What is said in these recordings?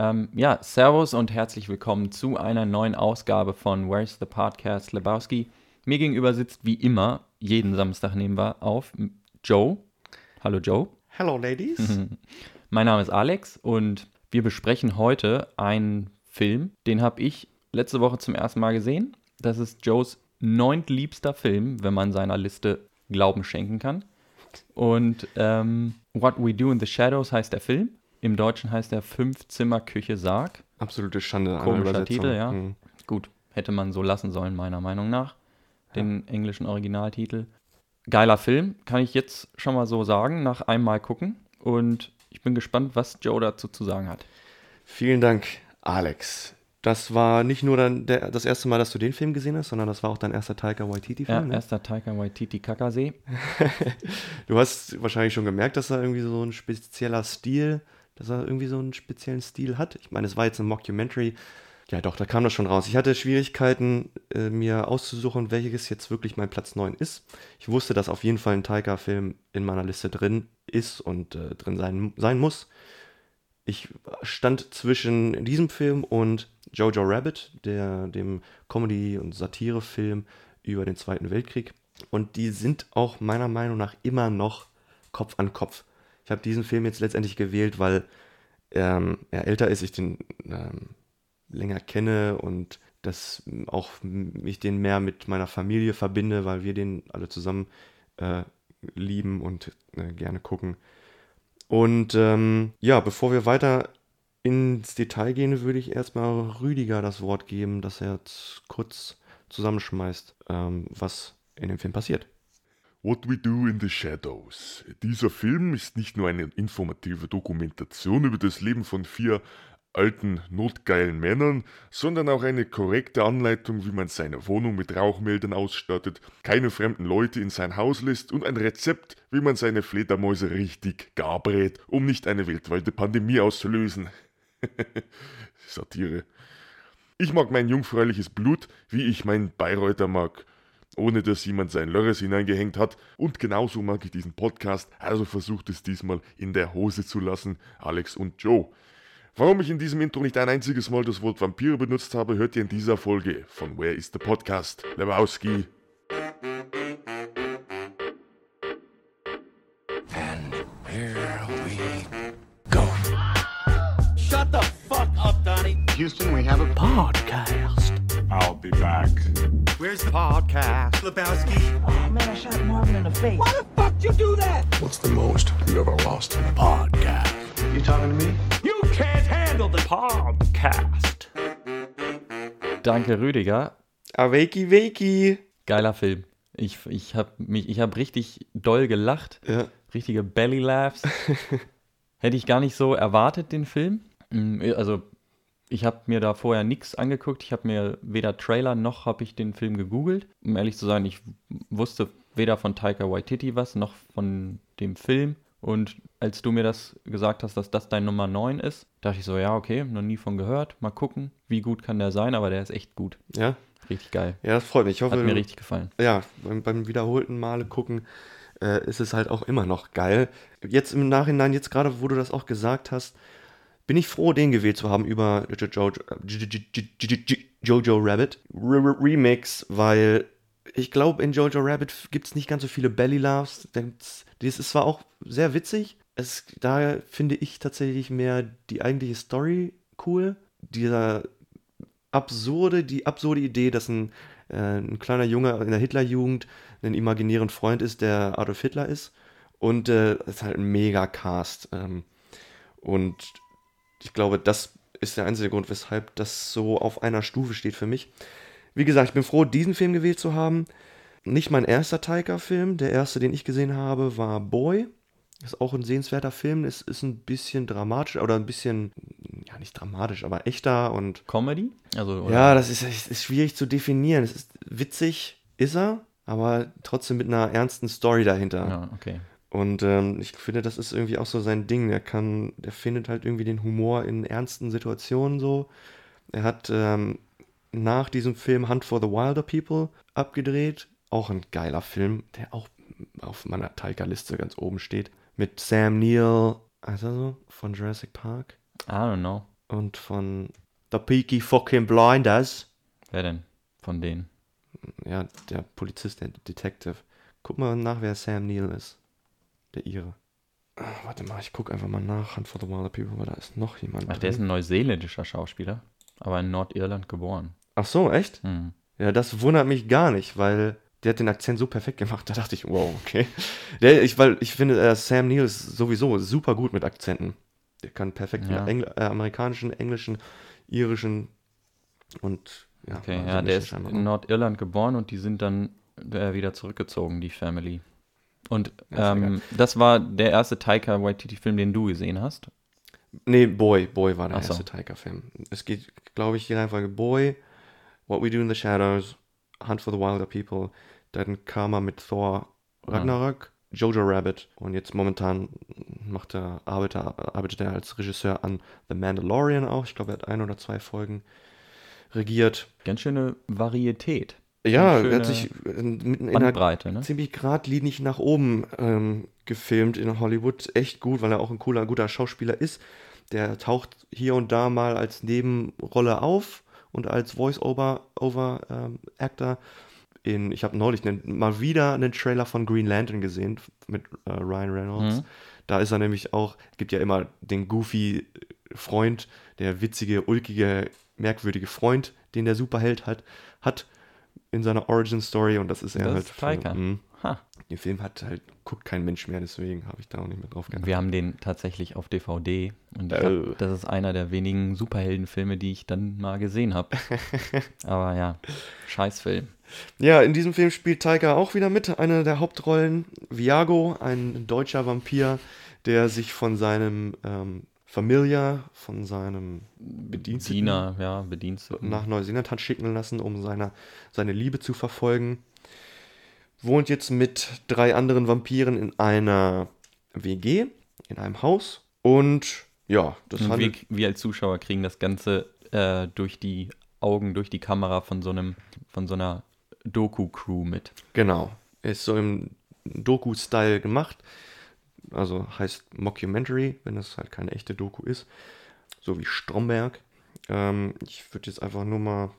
Ähm, ja, Servus und herzlich willkommen zu einer neuen Ausgabe von Where's the Podcast Lebowski. Mir gegenüber sitzt wie immer, jeden Samstag nehmen wir auf, Joe. Hallo Joe. Hello Ladies. mein Name ist Alex und wir besprechen heute einen Film, den habe ich letzte Woche zum ersten Mal gesehen. Das ist Joes neuntliebster Film, wenn man seiner Liste Glauben schenken kann. Und ähm, What We Do in the Shadows heißt der Film. Im Deutschen heißt er Fünf-Zimmer-Küche Sarg. Absolute Schande. Komischer Titel, ja. Mhm. Gut, hätte man so lassen sollen, meiner Meinung nach. Den ja. englischen Originaltitel. Geiler Film, kann ich jetzt schon mal so sagen, nach einmal gucken. Und ich bin gespannt, was Joe dazu zu sagen hat. Vielen Dank, Alex. Das war nicht nur dann der, das erste Mal, dass du den Film gesehen hast, sondern das war auch dein erster Taika Waititi-Film. Ja, ne? erster Taika Waititi Kakasee. du hast wahrscheinlich schon gemerkt, dass er irgendwie so ein spezieller Stil, dass er irgendwie so einen speziellen Stil hat. Ich meine, es war jetzt ein Mockumentary. Ja, doch, da kam das schon raus. Ich hatte Schwierigkeiten, äh, mir auszusuchen, welches jetzt wirklich mein Platz 9 ist. Ich wusste, dass auf jeden Fall ein Taika-Film in meiner Liste drin ist und äh, drin sein, sein muss. Ich stand zwischen diesem Film und Jojo Rabbit, der, dem Comedy- und Satirefilm über den Zweiten Weltkrieg. Und die sind auch meiner Meinung nach immer noch Kopf an Kopf. Ich habe diesen Film jetzt letztendlich gewählt, weil ähm, er älter ist, ich den ähm, länger kenne und dass auch ich den mehr mit meiner Familie verbinde, weil wir den alle zusammen äh, lieben und äh, gerne gucken. Und ähm, ja, bevor wir weiter ins Detail gehen, würde ich erstmal Rüdiger das Wort geben, dass er jetzt kurz zusammenschmeißt, ähm, was in dem Film passiert. What We Do in the Shadows. Dieser Film ist nicht nur eine informative Dokumentation über das Leben von vier alten, notgeilen Männern, sondern auch eine korrekte Anleitung, wie man seine Wohnung mit Rauchmeldern ausstattet, keine fremden Leute in sein Haus lässt und ein Rezept, wie man seine Fledermäuse richtig gar brät, um nicht eine weltweite Pandemie auszulösen. Satire. Ich mag mein jungfräuliches Blut, wie ich mein Bayreuther mag, ohne dass jemand sein Lörres hineingehängt hat. Und genauso mag ich diesen Podcast, also versucht es diesmal in der Hose zu lassen, Alex und Joe. Warum ich in diesem Intro nicht ein einziges Mal das Wort Vampire benutzt habe, hört ihr in dieser Folge von Where is the Podcast? Lebowski. And here we go. Shut the fuck up, Donnie. Houston, we have a podcast. Where's the podcast? Lebowski. Oh man, I shot Marvin in the face. Why the fuck you do that? What's the most you ever lost in a podcast? You talking to me? You can't handle the podcast. Danke, Rüdiger. Awakey Wakey. Geiler Film. Ich, ich habe hab richtig doll gelacht. Ja. Richtige Belly Laughs. Hätte ich gar nicht so erwartet, den Film. Mm, also, ich habe mir da vorher nichts angeguckt. Ich habe mir weder Trailer noch habe ich den Film gegoogelt. Um ehrlich zu sein, ich wusste weder von Taika Waititi was, noch von dem Film. Und als du mir das gesagt hast, dass das dein Nummer 9 ist, dachte ich so, ja, okay, noch nie von gehört. Mal gucken, wie gut kann der sein, aber der ist echt gut. Ja. Richtig geil. Ja, das freut mich. Ich hoffe, Hat mir richtig gefallen. Ja, beim, beim wiederholten Male gucken äh, ist es halt auch immer noch geil. Jetzt im Nachhinein, jetzt gerade, wo du das auch gesagt hast, bin ich froh, den gewählt zu haben über Jojo, Rabbit Remix, weil ich glaube, in Jojo Rabbit gibt es nicht ganz so viele Belly Laughs. Das ist zwar auch sehr witzig, es, da finde ich tatsächlich mehr die eigentliche Story cool. Dieser absurde, die absurde Idee, dass ein, äh, ein kleiner Junge in der Hitlerjugend einen imaginären Freund ist, der Adolf Hitler ist. Und es äh, ist halt ein mega Cast. Ähm, und ich glaube, das ist der einzige Grund, weshalb das so auf einer Stufe steht für mich. Wie gesagt, ich bin froh, diesen Film gewählt zu haben. Nicht mein erster Taika-Film. Der erste, den ich gesehen habe, war Boy. Ist auch ein sehenswerter Film. Es ist ein bisschen dramatisch oder ein bisschen, ja, nicht dramatisch, aber echter und. Comedy? Also, oder? Ja, das ist, ist schwierig zu definieren. Es ist witzig, ist er, aber trotzdem mit einer ernsten Story dahinter. Ja, okay. Und ähm, ich finde, das ist irgendwie auch so sein Ding. Der kann, der findet halt irgendwie den Humor in ernsten Situationen so. Er hat ähm, nach diesem Film Hunt for the Wilder People abgedreht. Auch ein geiler Film, der auch auf meiner Taika-Liste ganz oben steht. Mit Sam Neill, also so, von Jurassic Park. I don't know. und von The Peaky Fucking Blinders. Wer denn von denen? Ja, der Polizist, der Detective. Guck mal nach, wer Sam Neill ist. Der Ire. Ah, Warte mal, ich guck einfach mal nach. Hunt for the Wilder People, weil da ist noch jemand. Ach, der ist drin. ein neuseeländischer Schauspieler, aber in Nordirland geboren. Ach so, echt? Hm. Ja, das wundert mich gar nicht, weil der hat den Akzent so perfekt gemacht. Da dachte ich, wow, okay. Der, ich, weil ich finde, äh, Sam Neill ist sowieso super gut mit Akzenten. Der kann perfekt Ja. Engl äh, amerikanischen, englischen, irischen und ja. Okay, also ja, der ist in. Nordirland geboren und die sind dann äh, wieder zurückgezogen, die Family. Und ist ähm, das war der erste Taika Waititi-Film, den du gesehen hast. Nee, Boy, Boy war der Ach so. erste Taika-Film. Es geht, glaube ich, die Reihenfolge Boy, What We Do in the Shadows, Hunt for the Wilder People, dann kam er mit Thor Ragnarök, Jojo Rabbit und jetzt momentan macht er, arbeitet, er- arbeitet er als Regisseur an The Mandalorian auch. Ich glaube, er hat ein oder zwei Folgen regiert. Ganz schöne Varietät. Ja, er hat sich in, in einer ne? ziemlich geradlinig nach oben ähm, gefilmt in Hollywood. Echt gut, weil er auch ein cooler, guter Schauspieler ist. Der taucht hier und da mal als Nebenrolle auf und als Voice-Over-Actor. in, ich habe neulich nen- mal wieder einen Trailer von Green Lantern gesehen mit äh, Ryan Reynolds. Mhm. Da ist er nämlich auch, gibt ja immer den goofy Freund, der witzige, ulkige, merkwürdige Freund, den der Superheld hat, hat in seiner Origin Story und das ist er Das halt. ist Taika. Ha. Den Film hat halt, guckt kein Mensch mehr, deswegen habe ich da auch nicht mehr drauf geachtet. Wir haben den tatsächlich auf DVD und Oh. glaub, das ist einer der wenigen Superheldenfilme, die ich dann mal gesehen habe. Aber ja, Scheißfilm. Ja, in diesem Film spielt Taika auch wieder mit, eine der Hauptrollen. Viago, ein deutscher Vampir, der sich von seinem ähm, Familiar, von seinem Bediensteten Diener, ja, Bediensteten. nach Neuseeland hat schicken lassen, um seine, seine Liebe zu verfolgen. Wohnt jetzt mit drei anderen Vampiren in einer WG, in einem Haus. Und ja, das Und wir, wir als Zuschauer kriegen das Ganze äh, durch die Augen, durch die Kamera von so einem, von so einer Doku-Crew mit. Genau. Ist so im Doku-Style gemacht. Also heißt Mockumentary, wenn es halt keine echte Doku ist. So wie Stromberg. Ähm, ich würde jetzt einfach nur mal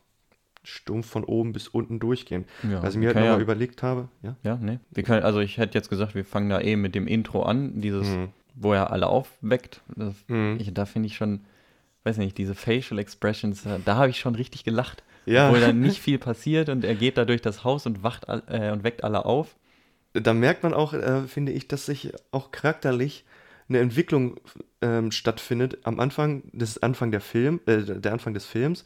stumpf von oben bis unten durchgehen. Ja, Was ich mir halt nochmal ja. überlegt habe, ja. Ja, ne? Wir können, also ich hätte jetzt gesagt, wir fangen da eben mit dem Intro an, dieses, Mhm. wo er alle aufweckt. Das, Mhm. ich, da finde ich schon, weiß nicht, diese Facial Expressions, äh, da habe ich schon richtig gelacht. Ja. Obwohl dann nicht viel passiert und er geht da durch das Haus und wacht äh, und weckt alle auf. Da merkt man auch, äh, finde ich, dass sich auch charakterlich eine Entwicklung ähm, stattfindet am Anfang des Anfang der Film, äh, der Anfang des Films.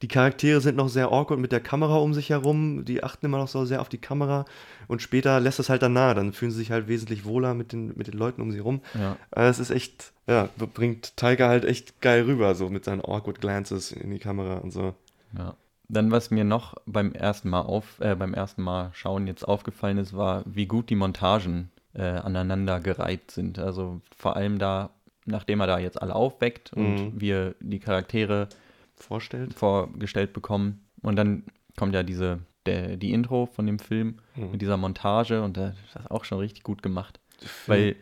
Die Charaktere sind noch sehr awkward mit der Kamera um sich herum, die achten immer noch so sehr auf die Kamera und später lässt es halt dann nahe, dann fühlen sie sich halt wesentlich wohler mit den, mit den Leuten um sie rum. Ja. Aber es ist echt, ja, bringt Tiger halt echt geil rüber, so mit seinen awkward Glances in die Kamera und so. Ja. Dann, was mir noch beim ersten Mal auf, äh, beim ersten Mal schauen jetzt aufgefallen ist, war, wie gut die Montagen äh, aneinander gereiht sind. Also vor allem da, nachdem er da jetzt alle aufweckt und Mhm. wir die Charaktere Vorstellt. vorgestellt bekommen. Und dann kommt ja diese, der, die Intro von dem Film Mhm. mit dieser Montage und das ist auch schon richtig gut gemacht. Weil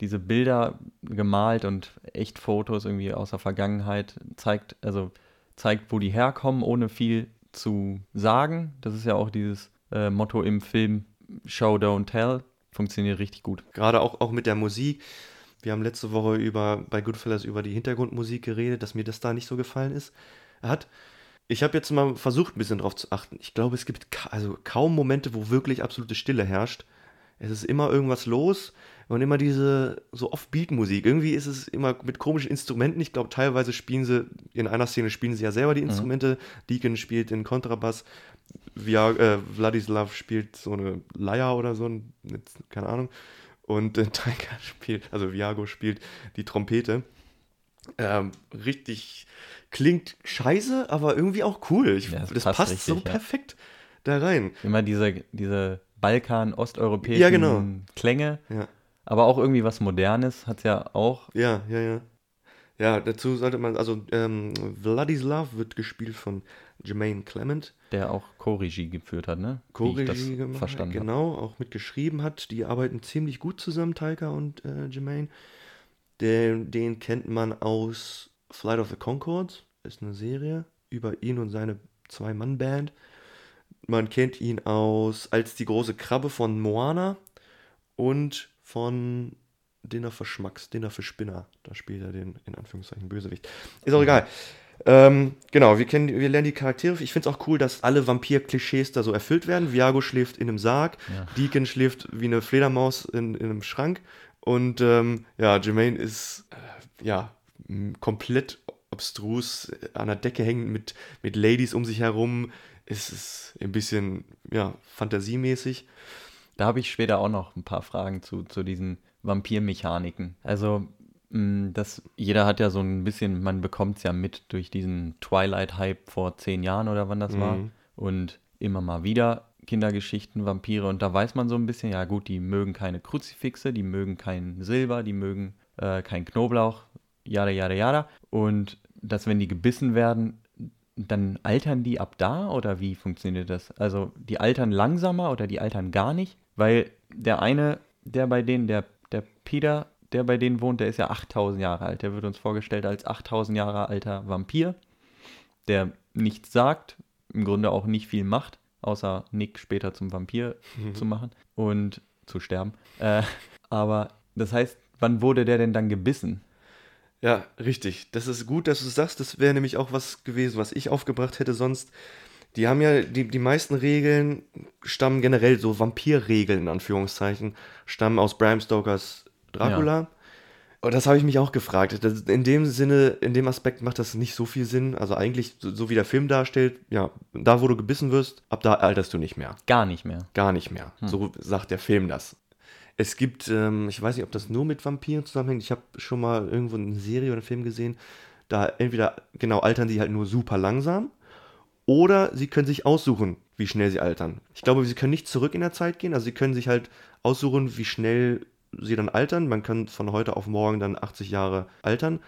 diese Bilder gemalt und echt Fotos irgendwie aus der Vergangenheit zeigt, also zeigt, wo die herkommen, ohne viel zu sagen. Das ist ja auch dieses äh, Motto im Film Show, Don't Tell. Funktioniert richtig gut. Gerade auch, auch mit der Musik. Wir haben letzte Woche über, bei Goodfellas über die Hintergrundmusik geredet, dass mir das da nicht so gefallen ist. Hat. Ich habe jetzt mal versucht, ein bisschen drauf zu achten. Ich glaube, es gibt ka also kaum Momente, wo wirklich absolute Stille herrscht. Es ist immer irgendwas los und immer diese so Off-Beat-Musik. Irgendwie ist es immer mit komischen Instrumenten. Ich glaube, teilweise spielen sie, in einer Szene spielen sie ja selber die Instrumente. Deacon spielt den Kontrabass. Via, äh, Vladislav spielt so eine Leier oder so, ein- keine Ahnung. Und äh, Taika spielt, also Viago spielt die Trompete. Ähm, richtig klingt scheiße, aber irgendwie auch cool. Ich, Ja, es das passt passt so richtig, ja. perfekt da rein. Immer diese, diese Balkan-osteuropäischen Ja, genau. Klänge, Ja. Aber auch irgendwie was Modernes hat es ja auch. Ja, ja, ja. Ja, dazu sollte man, also ähm, Vladislav wird gespielt von Jermaine Clement, Der auch Co-Regie geführt hat, ne? Co-Regie gemacht, verstanden genau, auch mitgeschrieben hat. Die arbeiten ziemlich gut zusammen, Taika und äh, Jermaine. Den, den kennt man aus Flight of the Concords. Ist eine Serie über ihn und seine Zwei-Mann-Band. Man kennt ihn aus als die große Krabbe von Moana und von Dinner für Schmacks, Dinner für Spinner. Da spielt er den, in Anführungszeichen, Bösewicht. Ist auch egal. Ähm, genau, wir, kennen, wir lernen die Charaktere. Ich finde es auch cool, dass alle Vampir-Klischees da so erfüllt werden. Viago schläft in einem Sarg, Ja. Deacon schläft wie eine Fledermaus in, in einem Schrank. Und ähm, ja, Jermaine ist äh, ja komplett abstrus, an der Decke hängend mit, mit Ladies um sich herum. Es ist ein bisschen ja, fantasiemäßig. Da habe ich später auch noch ein paar Fragen zu, zu diesen Vampirmechaniken. Also, mh, das, jeder hat ja so ein bisschen, man bekommt es ja mit durch diesen Twilight-Hype vor zehn Jahren oder wann das war. Mhm. Und immer mal wieder Kindergeschichten, Vampire. Und da weiß man so ein bisschen, ja gut, die mögen keine Kruzifixe, die mögen kein Silber, die mögen äh, kein Knoblauch, jada, jada, jada. Und dass, wenn die gebissen werden, dann altern die ab da oder wie funktioniert das? Also die altern langsamer oder die altern gar nicht? Weil der eine, der bei denen, der, der Peter, der bei denen wohnt, der ist ja 8000 Jahre alt. Der wird uns vorgestellt als 8000 Jahre alter Vampir, der nichts sagt, im Grunde auch nicht viel macht, außer Nick später zum Vampir zu machen und zu sterben. Äh, aber das heißt, wann wurde der denn dann gebissen? Ja, richtig. Das ist gut, dass du sagst. Das wäre nämlich auch was gewesen, was ich aufgebracht hätte sonst. Die haben ja, die, die meisten Regeln stammen generell, so Vampirregeln in Anführungszeichen, stammen aus Bram Stokers Dracula. Und das habe ich mich auch gefragt. Das, in dem Sinne, in dem Aspekt macht das nicht so viel Sinn. Also eigentlich, so, so wie der Film darstellt, ja, da wo du gebissen wirst, ab da alterst du nicht mehr. Gar nicht mehr. Gar nicht mehr. So sagt der Film das. Es gibt, ähm, ich weiß nicht, ob das nur mit Vampiren zusammenhängt. Ich habe schon mal irgendwo eine Serie oder einen Film gesehen. Da entweder, genau, altern sie halt nur super langsam oder sie können sich aussuchen, wie schnell sie altern. Ich glaube, sie können nicht zurück in der Zeit gehen. Also sie können sich halt aussuchen, wie schnell sie dann altern. Man kann von heute auf morgen dann 80 Jahre altern.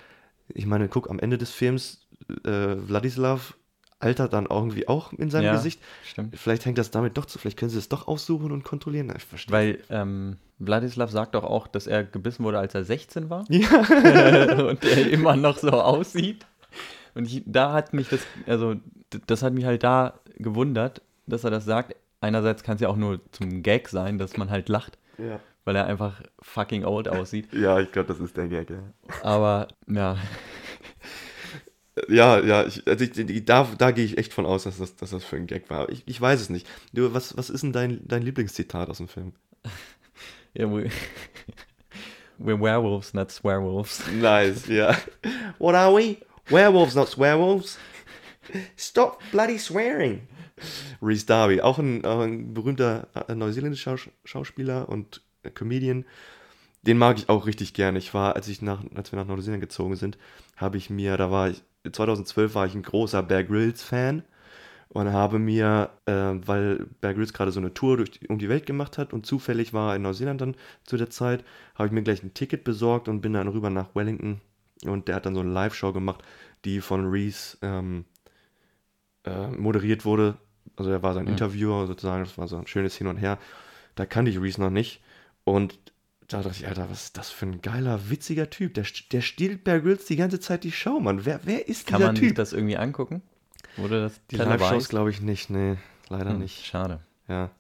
Ich meine, guck, am Ende des Films, äh, Wladislav altert dann irgendwie auch in seinem Ja, Gesicht. Stimmt. Vielleicht hängt das damit doch zu. Vielleicht können sie es doch aussuchen und kontrollieren. Ich verstehe. Weil ähm, Wladislav sagt doch auch, dass er gebissen wurde, als er 16 war. Ja. und er immer noch so aussieht. Und ich, da hat mich das, also das hat mich halt da gewundert, dass er das sagt. Einerseits kann es ja auch nur zum Gag sein, dass man halt lacht, ja. weil er einfach fucking old aussieht. Ja, ich glaube, das ist der Gag, ja. Aber ja, Ja, ja, ich, also ich, ich, da, da gehe ich echt von aus, dass das, dass das für ein Gag war. Ich, ich weiß es nicht. Du, was, was ist denn dein, dein Lieblingszitat aus dem Film? ja we, we're werewolves, not swearwolves. Nice, ja. What are we? Werewolves, not swearwolves. Stop bloody swearing. Reese Darby, auch ein, auch ein berühmter äh, neuseeländischer Schaus Schauspieler und äh, Comedian. Den mag ich auch richtig gerne. Ich war, als ich nach, als wir nach Neuseeland gezogen sind, habe ich mir, da war ich, 2012 war ich ein großer Bear Grylls Fan und habe mir, äh, weil Bear Grylls gerade so eine Tour durch die, um die Welt gemacht hat und zufällig war er in Neuseeland dann zu der Zeit, habe ich mir gleich ein Ticket besorgt und bin dann rüber nach Wellington und der hat dann so eine Live-Show gemacht, die von Reese ähm, äh, moderiert wurde. Also er war sein Interviewer sozusagen, das war so ein schönes Hin und Her. Da kannte ich Reese noch nicht und da dachte ich, Alter, was ist das für ein geiler, witziger Typ. Der, der stiehlt Bear Grylls die ganze Zeit die Show, Mann. Wer, wer ist Kann dieser man sich Typ? das irgendwie angucken? Wurde das Die? Live-Shows glaube ich nicht, nee, leider Hm, nicht. Schade. Ja.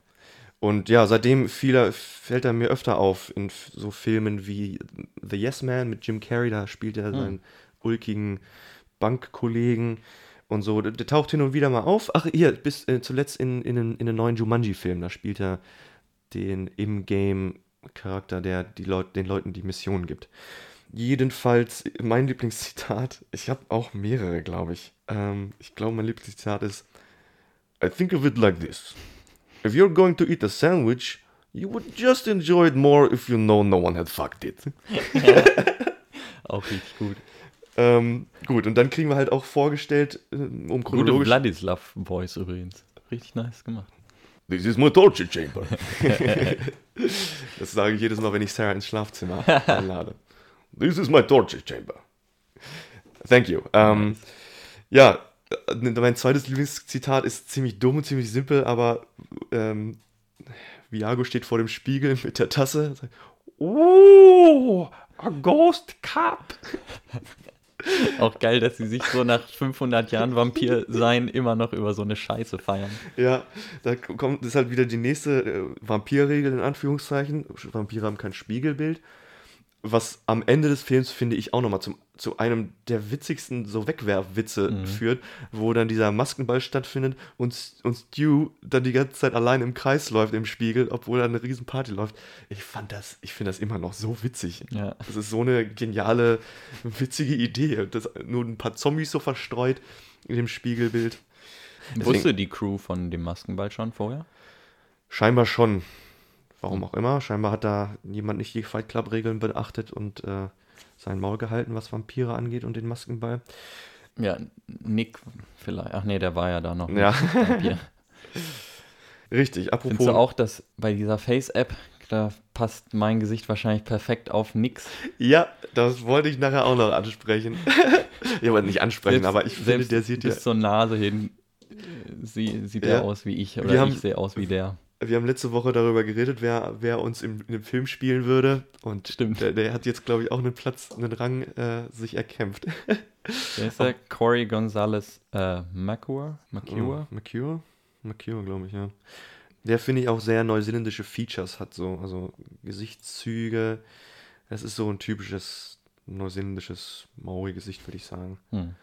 Und ja, seitdem er, fällt er mir öfter auf in so Filmen wie The Yes Man mit Jim Carrey, da spielt er seinen ulkigen Bankkollegen und so. Der, der taucht hin und wieder mal auf. Ach, hier, bis äh, zuletzt in, in, den- in den neuen Jumanji-Film, da spielt er den Im-Game-Charakter, der die Leut, den Leuten die Missionen gibt. Jedenfalls, mein Lieblingszitat, ich habe auch mehrere, glaube ich. Ähm, ich glaube, mein Lieblingszitat ist I think of it like this. If you're going to eat a sandwich, you would just enjoy it more if you know no one had fucked it. Auch richtig gut. Ähm, gut, und dann kriegen wir halt auch vorgestellt, äh, um Gute chronologisch... Vladislav-Voice übrigens. Richtig nice gemacht. This is my torture chamber. das sage ich jedes Mal, wenn ich Sarah ins Schlafzimmer einlade. This is my torture chamber. Thank you. Ähm, ja, äh, mein zweites Lieblingszitat ist ziemlich dumm und ziemlich simpel, aber ähm, Viago steht vor dem Spiegel mit der Tasse. und sagt, Oh, a ghost cup. Auch geil, dass sie sich so nach 500 Jahren Vampir sein immer noch über so eine Scheiße feiern. Ja, da kommt das ist halt wieder die nächste äh, Vampirregel in Anführungszeichen. Vampire haben kein Spiegelbild. Was am Ende des Films, finde ich, auch nochmal zu einem der witzigsten so Wegwerfwitze führt, wo dann dieser Maskenball stattfindet und, und Stu dann die ganze Zeit allein im Kreis läuft im Spiegel, obwohl da eine riesen Party läuft. Ich fand das, ich finde das immer noch so witzig. Ja. Das ist so eine geniale, witzige Idee. Das, nur ein paar Zombies so verstreut in dem Spiegelbild. Deswegen- Wusste die Crew von dem Maskenball schon vorher? Scheinbar schon. Warum auch immer. Scheinbar hat da jemand nicht die Fight Club-Regeln beachtet und äh, sein Maul gehalten, was Vampire angeht und den Maskenball. Ja, Nick vielleicht. Ach nee, der war ja da noch. Ja. Richtig, apropos. Findest du auch, dass bei dieser Face-App, da passt mein Gesicht wahrscheinlich perfekt auf nix. Ja, das wollte ich nachher auch noch ansprechen. ja, aber nicht ansprechen, Selbst- aber ich finde, der sieht ja. bis zur Nase hin äh, sie, sieht Ja. er aus wie ich oder Wir haben- ich sehe aus wie der. Wir haben letzte Woche darüber geredet, wer, wer uns im, in dem Film spielen würde. Und Stimmt. Der, der hat jetzt, glaube ich, auch einen Platz, einen Rang äh, sich erkämpft. Wer ist der? Corey Gonzalez äh, McCure? McCure? Oh, McCure? McCure, glaube ich, ja. Der finde ich auch sehr neuseeländische Features hat, so, also Gesichtszüge. Das ist so ein typisches neuseeländisches Maori-Gesicht, würde ich sagen. Hm.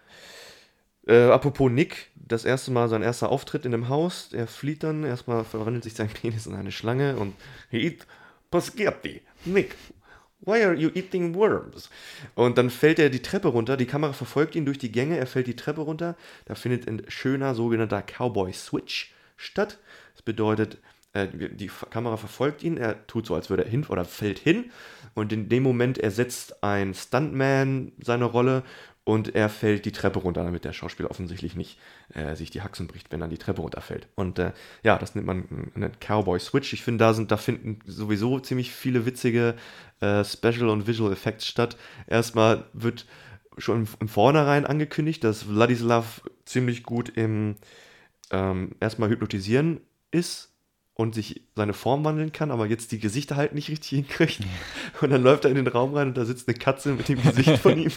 Äh, apropos Nick, das erste Mal sein erster Auftritt in dem Haus. Er flieht dann, erstmal verwandelt sich sein Penis in eine Schlange und eat Paschetti. Nick, why are you eating worms? Und dann fällt er die Treppe runter, die Kamera verfolgt ihn durch die Gänge, er fällt die Treppe runter. Da findet ein schöner sogenannter Cowboy-Switch statt. Das bedeutet, äh, die Kamera verfolgt ihn, er tut so, als würde er hin oder fällt hin. Und in dem Moment ersetzt ein Stuntman seine Rolle und er fällt die Treppe runter, damit der Schauspieler offensichtlich nicht äh, sich die Haxen bricht, wenn er die Treppe runterfällt. Und äh, ja, das nennt man einen Cowboy Switch. Ich finde, da sind, da finden sowieso ziemlich viele witzige äh, Special und Visual Effects statt. Erstmal wird schon im, im Vornherein angekündigt, dass Vladislav ziemlich gut im ähm, erstmal hypnotisieren ist und sich seine Form wandeln kann, aber jetzt die Gesichter halt nicht richtig hinkriegt. Und dann läuft er in den Raum rein und da sitzt eine Katze mit dem Gesicht von ihm.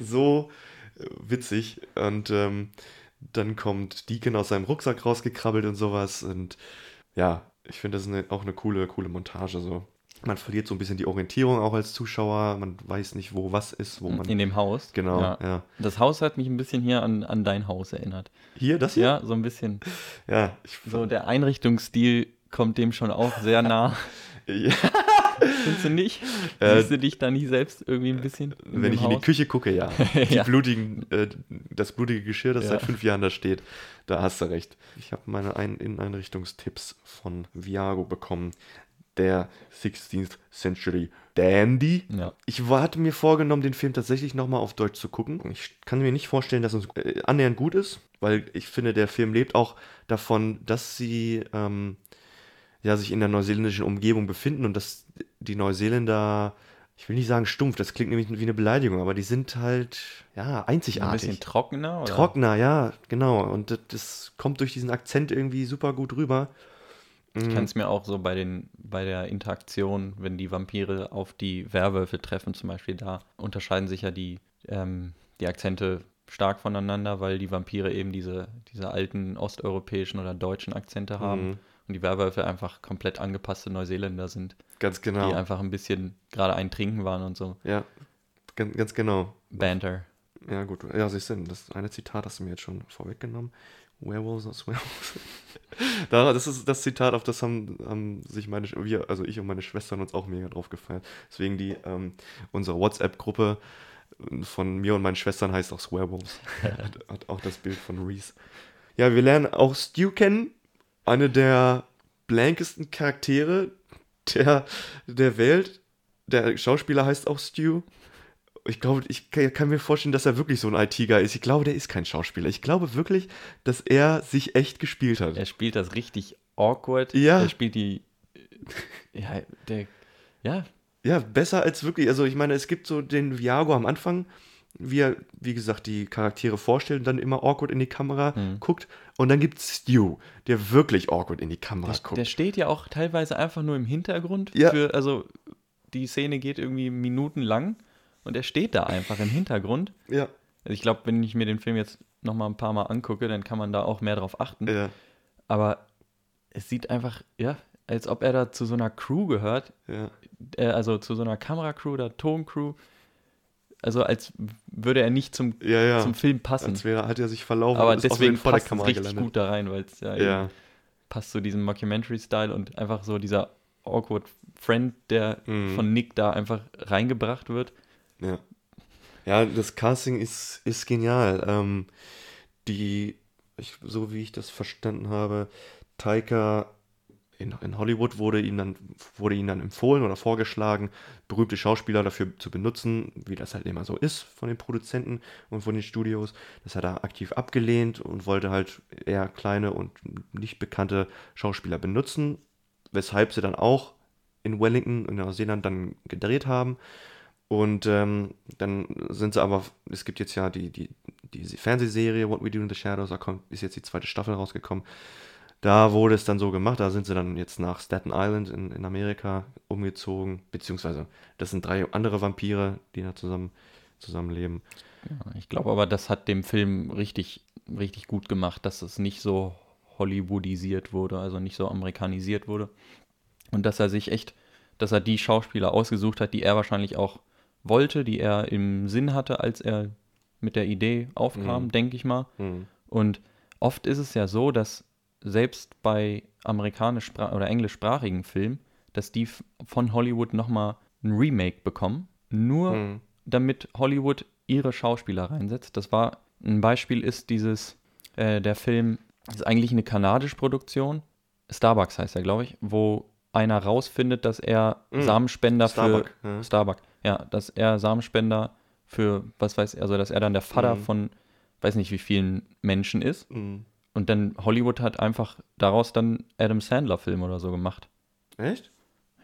So äh, witzig. Und ähm, dann kommt Deacon aus seinem Rucksack rausgekrabbelt und sowas. Und ja, ich finde, das ist eine, auch eine coole, coole Montage. So. Man verliert so ein bisschen die Orientierung auch als Zuschauer. Man weiß nicht, wo was ist, wo man. In dem Haus. Genau, ja. Das Haus hat mich ein bisschen hier an, an dein Haus erinnert. Hier, das hier? Ja, so ein bisschen. Ja, ich, So der Einrichtungsstil kommt dem schon auch sehr nah. ja. Findest du nicht? Äh, Siehst du dich da nie selbst irgendwie ein bisschen? Wenn ich in die Haus? Küche gucke, ja. Die Ja. blutigen, äh, das blutige Geschirr, das Ja. seit fünf Jahren da steht, da hast du recht. Ich habe meine Ein Inneneinrichtungstipps von Viago bekommen. Der 16th Century Dandy. Ja. Ich hatte mir vorgenommen, den Film tatsächlich nochmal auf Deutsch zu gucken. Ich kann mir nicht vorstellen, dass es äh, annähernd gut ist, weil ich finde, der Film lebt auch davon, dass sie ähm, ja, sich in der neuseeländischen Umgebung befinden und dass die Neuseeländer, ich will nicht sagen stumpf, das klingt nämlich wie eine Beleidigung, aber die sind halt, ja, Ein einzigartig. bisschen trockener? Oder? Trockener, ja, genau. Und das, das kommt durch diesen Akzent irgendwie super gut rüber. Ich kann es mir auch so bei, den, bei der Interaktion, wenn die Vampire auf die Werwölfe treffen, zum Beispiel, da unterscheiden sich ja die, ähm, die Akzente stark voneinander, weil die Vampire eben diese, diese alten osteuropäischen oder deutschen Akzente haben Mhm. Und die Werwölfe einfach komplett angepasste Neuseeländer sind, Ganz genau. die einfach ein bisschen gerade ein Trinken waren und so. Ja, ganz, ganz genau. Banter. Ja, gut. Ja, siehst du, das eine Zitat hast du mir jetzt schon vorweggenommen. Werewolves are Werewolves. Da- das ist das Zitat, auf das haben, haben sich meine, wir, also ich und meine Schwestern uns auch mega drauf gefeiert. Deswegen die, ähm, unsere WhatsApp-Gruppe von mir und meinen Schwestern heißt auch Swearwolves. hat, hat auch das Bild von Reese. Ja, wir lernen auch Stu kennen. Eine der blankesten Charaktere der, der Welt. Der Schauspieler heißt auch Stu. Ich glaube, ich kann, mir vorstellen, dass er wirklich so ein IT-Guy ist. Ich glaube, der ist kein Schauspieler. Ich glaube wirklich, dass er sich echt gespielt hat. Er spielt das richtig awkward. Ja. Er spielt die. Ja, der. Ja, Ja, besser als wirklich. Also, ich meine, es gibt so den Viago am Anfang, wie er, wie gesagt, die Charaktere vorstellt und dann immer awkward in die Kamera guckt. Und dann gibt es Stu, der wirklich awkward in die Kamera Der, guckt. der steht ja auch teilweise einfach nur im Hintergrund. Ja. Für, also die Szene geht irgendwie minutenlang und er steht da einfach im Hintergrund. Ja. Also ich glaube, wenn ich mir den Film jetzt noch mal ein paar Mal angucke, dann kann man da auch mehr drauf achten. Ja. Aber es sieht einfach, ja, als ob er da zu so einer Crew gehört, Ja. äh, also zu so einer Kameracrew oder Toncrew. Also als würde er nicht zum, Ja, ja. zum Film passen. Als wäre, hat er sich verlaufen Aber deswegen der passt es Kamera richtig gelandet. gut da rein, weil es ja, Ja. passt zu diesem Mockumentary-Style und einfach so dieser awkward Friend, der Mhm. von Nick da einfach reingebracht wird. Ja. Ja, das Casting ist, ist genial. Ähm, die, ich, so wie ich das verstanden habe, Taika in, in Hollywood wurde ihm dann wurde ihm dann empfohlen oder vorgeschlagen, berühmte Schauspieler dafür zu benutzen, wie das halt immer so ist von den Produzenten und von den Studios. Das hat er aktiv abgelehnt und wollte halt eher kleine und nicht bekannte Schauspieler benutzen, weshalb sie dann auch in Wellington in Neuseeland dann gedreht haben. Und ähm, dann sind sie aber, es gibt jetzt ja die, die, diese Fernsehserie What We Do in the Shadows, da kommt, ist jetzt die zweite Staffel rausgekommen. Da wurde es dann so gemacht, da sind sie dann jetzt nach Staten Island in, in Amerika umgezogen, beziehungsweise das sind drei andere Vampire, die da zusammen zusammenleben. Ja, ich glaube aber, das hat dem Film richtig, richtig gut gemacht, dass es nicht so Hollywoodisiert wurde, also nicht so amerikanisiert wurde. Und dass er sich echt, dass er die Schauspieler ausgesucht hat, die er wahrscheinlich auch wollte, die er im Sinn hatte, als er mit der Idee aufkam, Mhm. denke ich mal. Hm. Und oft ist es ja so, dass selbst bei amerikanisch oder englischsprachigen Filmen, dass die von Hollywood nochmal ein Remake bekommen, nur Hm. damit Hollywood ihre Schauspieler reinsetzt. Das war ein Beispiel ist dieses, äh, der Film ist eigentlich eine kanadische Produktion, Starbucks heißt er, glaube ich, wo einer rausfindet, dass er Mm. Samenspender Starbuck, für ja. Starbuck, ja, dass er Samenspender für was weiß, also dass er dann der Vater Mhm. von weiß nicht wie vielen Menschen ist Hm. Und dann Hollywood hat einfach daraus dann Adam Sandler Film oder so gemacht. Echt?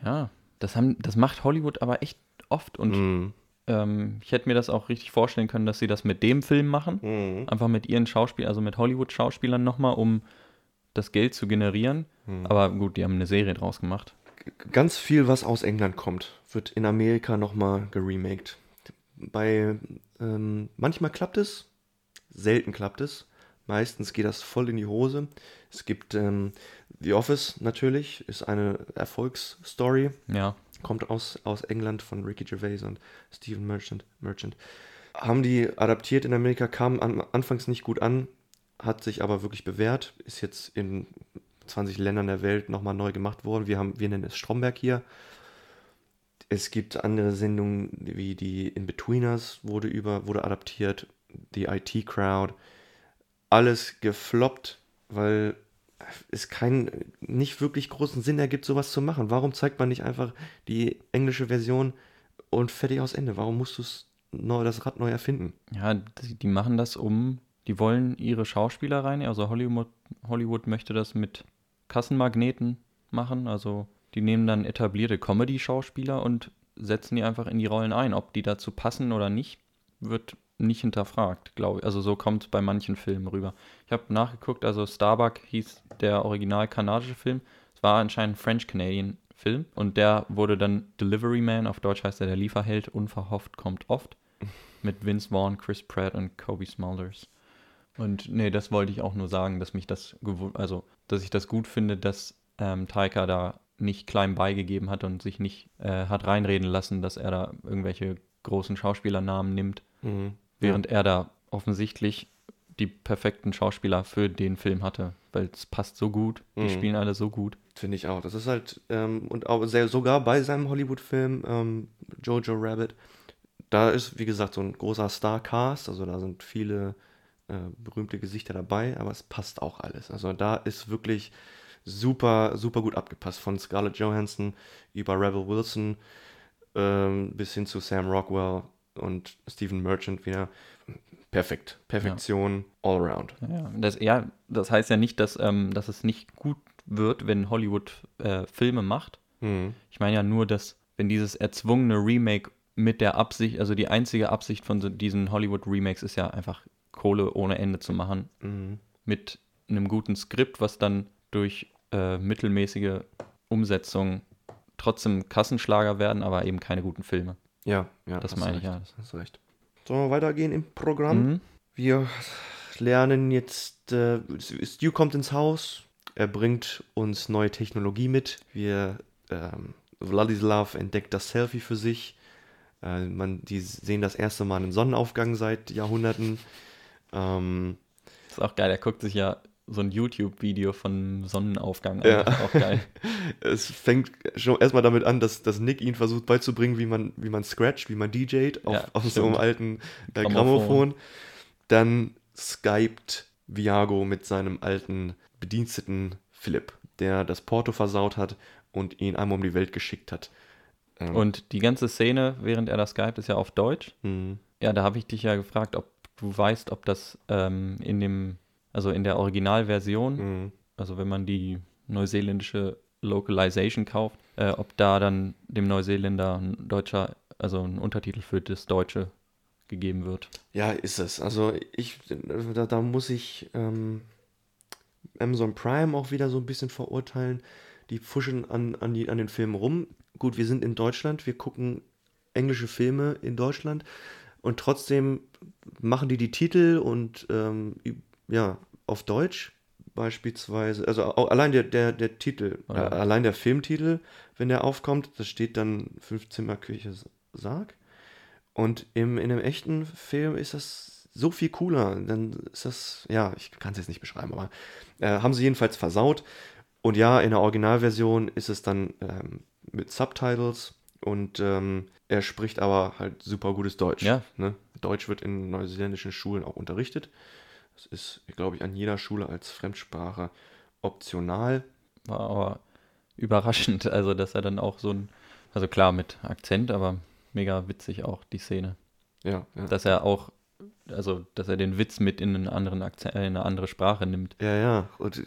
Ja, das haben das macht Hollywood aber echt oft und Hm. ähm, ich hätte mir das auch richtig vorstellen können, dass sie das mit dem Film machen. Hm. Einfach mit ihren Schauspielern, also mit Hollywood-Schauspielern nochmal, um das Geld zu generieren. Hm. Aber gut, die haben eine Serie draus gemacht. ganz viel, was aus England kommt, wird in Amerika nochmal geremaked. Bei ähm, manchmal klappt es, selten klappt es. Meistens geht das voll in die Hose. Es gibt ähm, The Office natürlich, ist eine Erfolgsstory, Ja, kommt aus, aus England von Ricky Gervais und Stephen Merchant. Merchant. Haben die adaptiert in Amerika, kam an, anfangs nicht gut an, hat sich aber wirklich bewährt, ist jetzt in 20 Ländern der Welt nochmal neu gemacht worden. Wir, haben, wir nennen es Stromberg hier. Es gibt andere Sendungen wie die In-Betweeners, wurde, über, wurde adaptiert, die IT-Crowd. Alles gefloppt, weil es keinen, nicht wirklich großen Sinn ergibt, sowas zu machen. Warum zeigt man nicht einfach die englische Version und fertig aus Ende? Warum musst du das Rad neu erfinden? ja, die, die machen das um, die wollen ihre Schauspieler rein, also Hollywood, Hollywood möchte das mit Kassenmagneten machen, also die nehmen dann etablierte Comedy-Schauspieler und setzen die einfach in die Rollen ein. Ob die dazu passen oder nicht, wird nicht hinterfragt, glaube ich. Also so kommt es bei manchen Filmen rüber. Ich habe nachgeguckt, also Starbuck hieß der original kanadische Film. Es war anscheinend ein French-Canadian Film und der wurde dann Delivery Man, auf Deutsch heißt er der Lieferheld, unverhofft kommt oft, mit Vince Vaughn, Chris Pratt und Kobe Smulders. Und nee, das wollte ich auch nur sagen, dass mich das, also dass ich das gut finde, dass ähm, Taika da nicht klein beigegeben hat und sich nicht äh, hat reinreden lassen, dass er da irgendwelche großen Schauspielernamen nimmt, Mhm. Während er da offensichtlich die perfekten Schauspieler für den Film hatte, weil es passt so gut, die Mhm. spielen alle so gut. Finde ich auch. Das ist halt, ähm, und auch sehr, sogar bei seinem Hollywood-Film ähm, Jojo Rabbit, da ist, wie gesagt, so ein großer Star-Cast, also da sind viele äh, berühmte Gesichter dabei, aber es passt auch alles. Also da ist wirklich super, super gut abgepasst. Von Scarlett Johansson über Rebel Wilson ähm, bis hin zu Sam Rockwell und Stephen Merchant wieder. Perfekt. Perfektion all around. Ja, das, ja, das heißt ja nicht, dass, ähm, dass es nicht gut wird, wenn Hollywood äh, Filme macht. Mhm. Ich meine ja nur, dass wenn dieses erzwungene Remake mit der Absicht, also die einzige Absicht von so diesen Hollywood-Remakes ist ja einfach Kohle ohne Ende zu machen. Mhm. Mit einem guten Skript, was dann durch äh, mittelmäßige Umsetzung trotzdem Kassenschlager werden, aber eben keine guten Filme. Ja, ja. Das meine ich, ja. recht, Hast recht. Sollen wir weitergehen im Programm? Mhm. Wir lernen jetzt, äh, Stu kommt ins Haus, er bringt uns neue Technologie mit. Wir, ähm, Vladislav entdeckt das Selfie für sich. Äh, man, die sehen das erste Mal einen Sonnenaufgang seit Jahrhunderten. Ähm, Ist auch geil, er guckt sich ja so ein YouTube-Video von Sonnenaufgang an. Ja. Auch geil. es fängt schon erstmal damit an, dass, dass Nick ihn versucht beizubringen, wie man, wie man scratcht, wie man DJt auf, Ja, auf so einem alten äh, Grammophon. Dann skypt Viago mit seinem alten Bediensteten Philipp, der das Porto versaut hat und ihn einmal um die Welt geschickt hat. Ähm, Und die ganze Szene, während er das skypt, ist ja auf Deutsch. mh, Ja, da habe ich dich ja gefragt, ob du weißt, ob das ähm, in dem, also in der Originalversion, mh. also wenn man die neuseeländische Localization kauft, äh, ob da dann dem Neuseeländer ein deutscher, also ein Untertitel für das Deutsche gegeben wird. Ja, ist es. Also ich, da, da muss ich ähm, Amazon Prime auch wieder so ein bisschen verurteilen. Die pfuschen an, an, die, an den Filmen rum. Gut, wir sind in Deutschland, wir gucken englische Filme in Deutschland und trotzdem machen die die Titel und ähm, ja, auf Deutsch beispielsweise, also auch allein der, der, der Titel, äh, Ja. allein der Filmtitel, wenn der aufkommt, da steht dann Fünfzimmerküche Sarg. Und im, in einem echten Film ist das so viel cooler. Dann ist das, ja, ich kann es jetzt nicht beschreiben, aber äh, haben sie jedenfalls versaut. Und ja, in der Originalversion ist es dann ähm, mit Subtitles und ähm, er spricht aber halt super gutes Deutsch. Ja. Ne? Deutsch wird in neuseeländischen Schulen auch unterrichtet. Das ist, glaube ich, an jeder Schule als Fremdsprache optional. War aber überraschend, also dass er dann auch so ein, also klar mit Akzent, aber mega witzig auch die Szene. Ja, ja. Dass er auch, also dass er den Witz mit in einen anderen Akzent, äh, in eine andere Sprache nimmt. Ja, ja. Und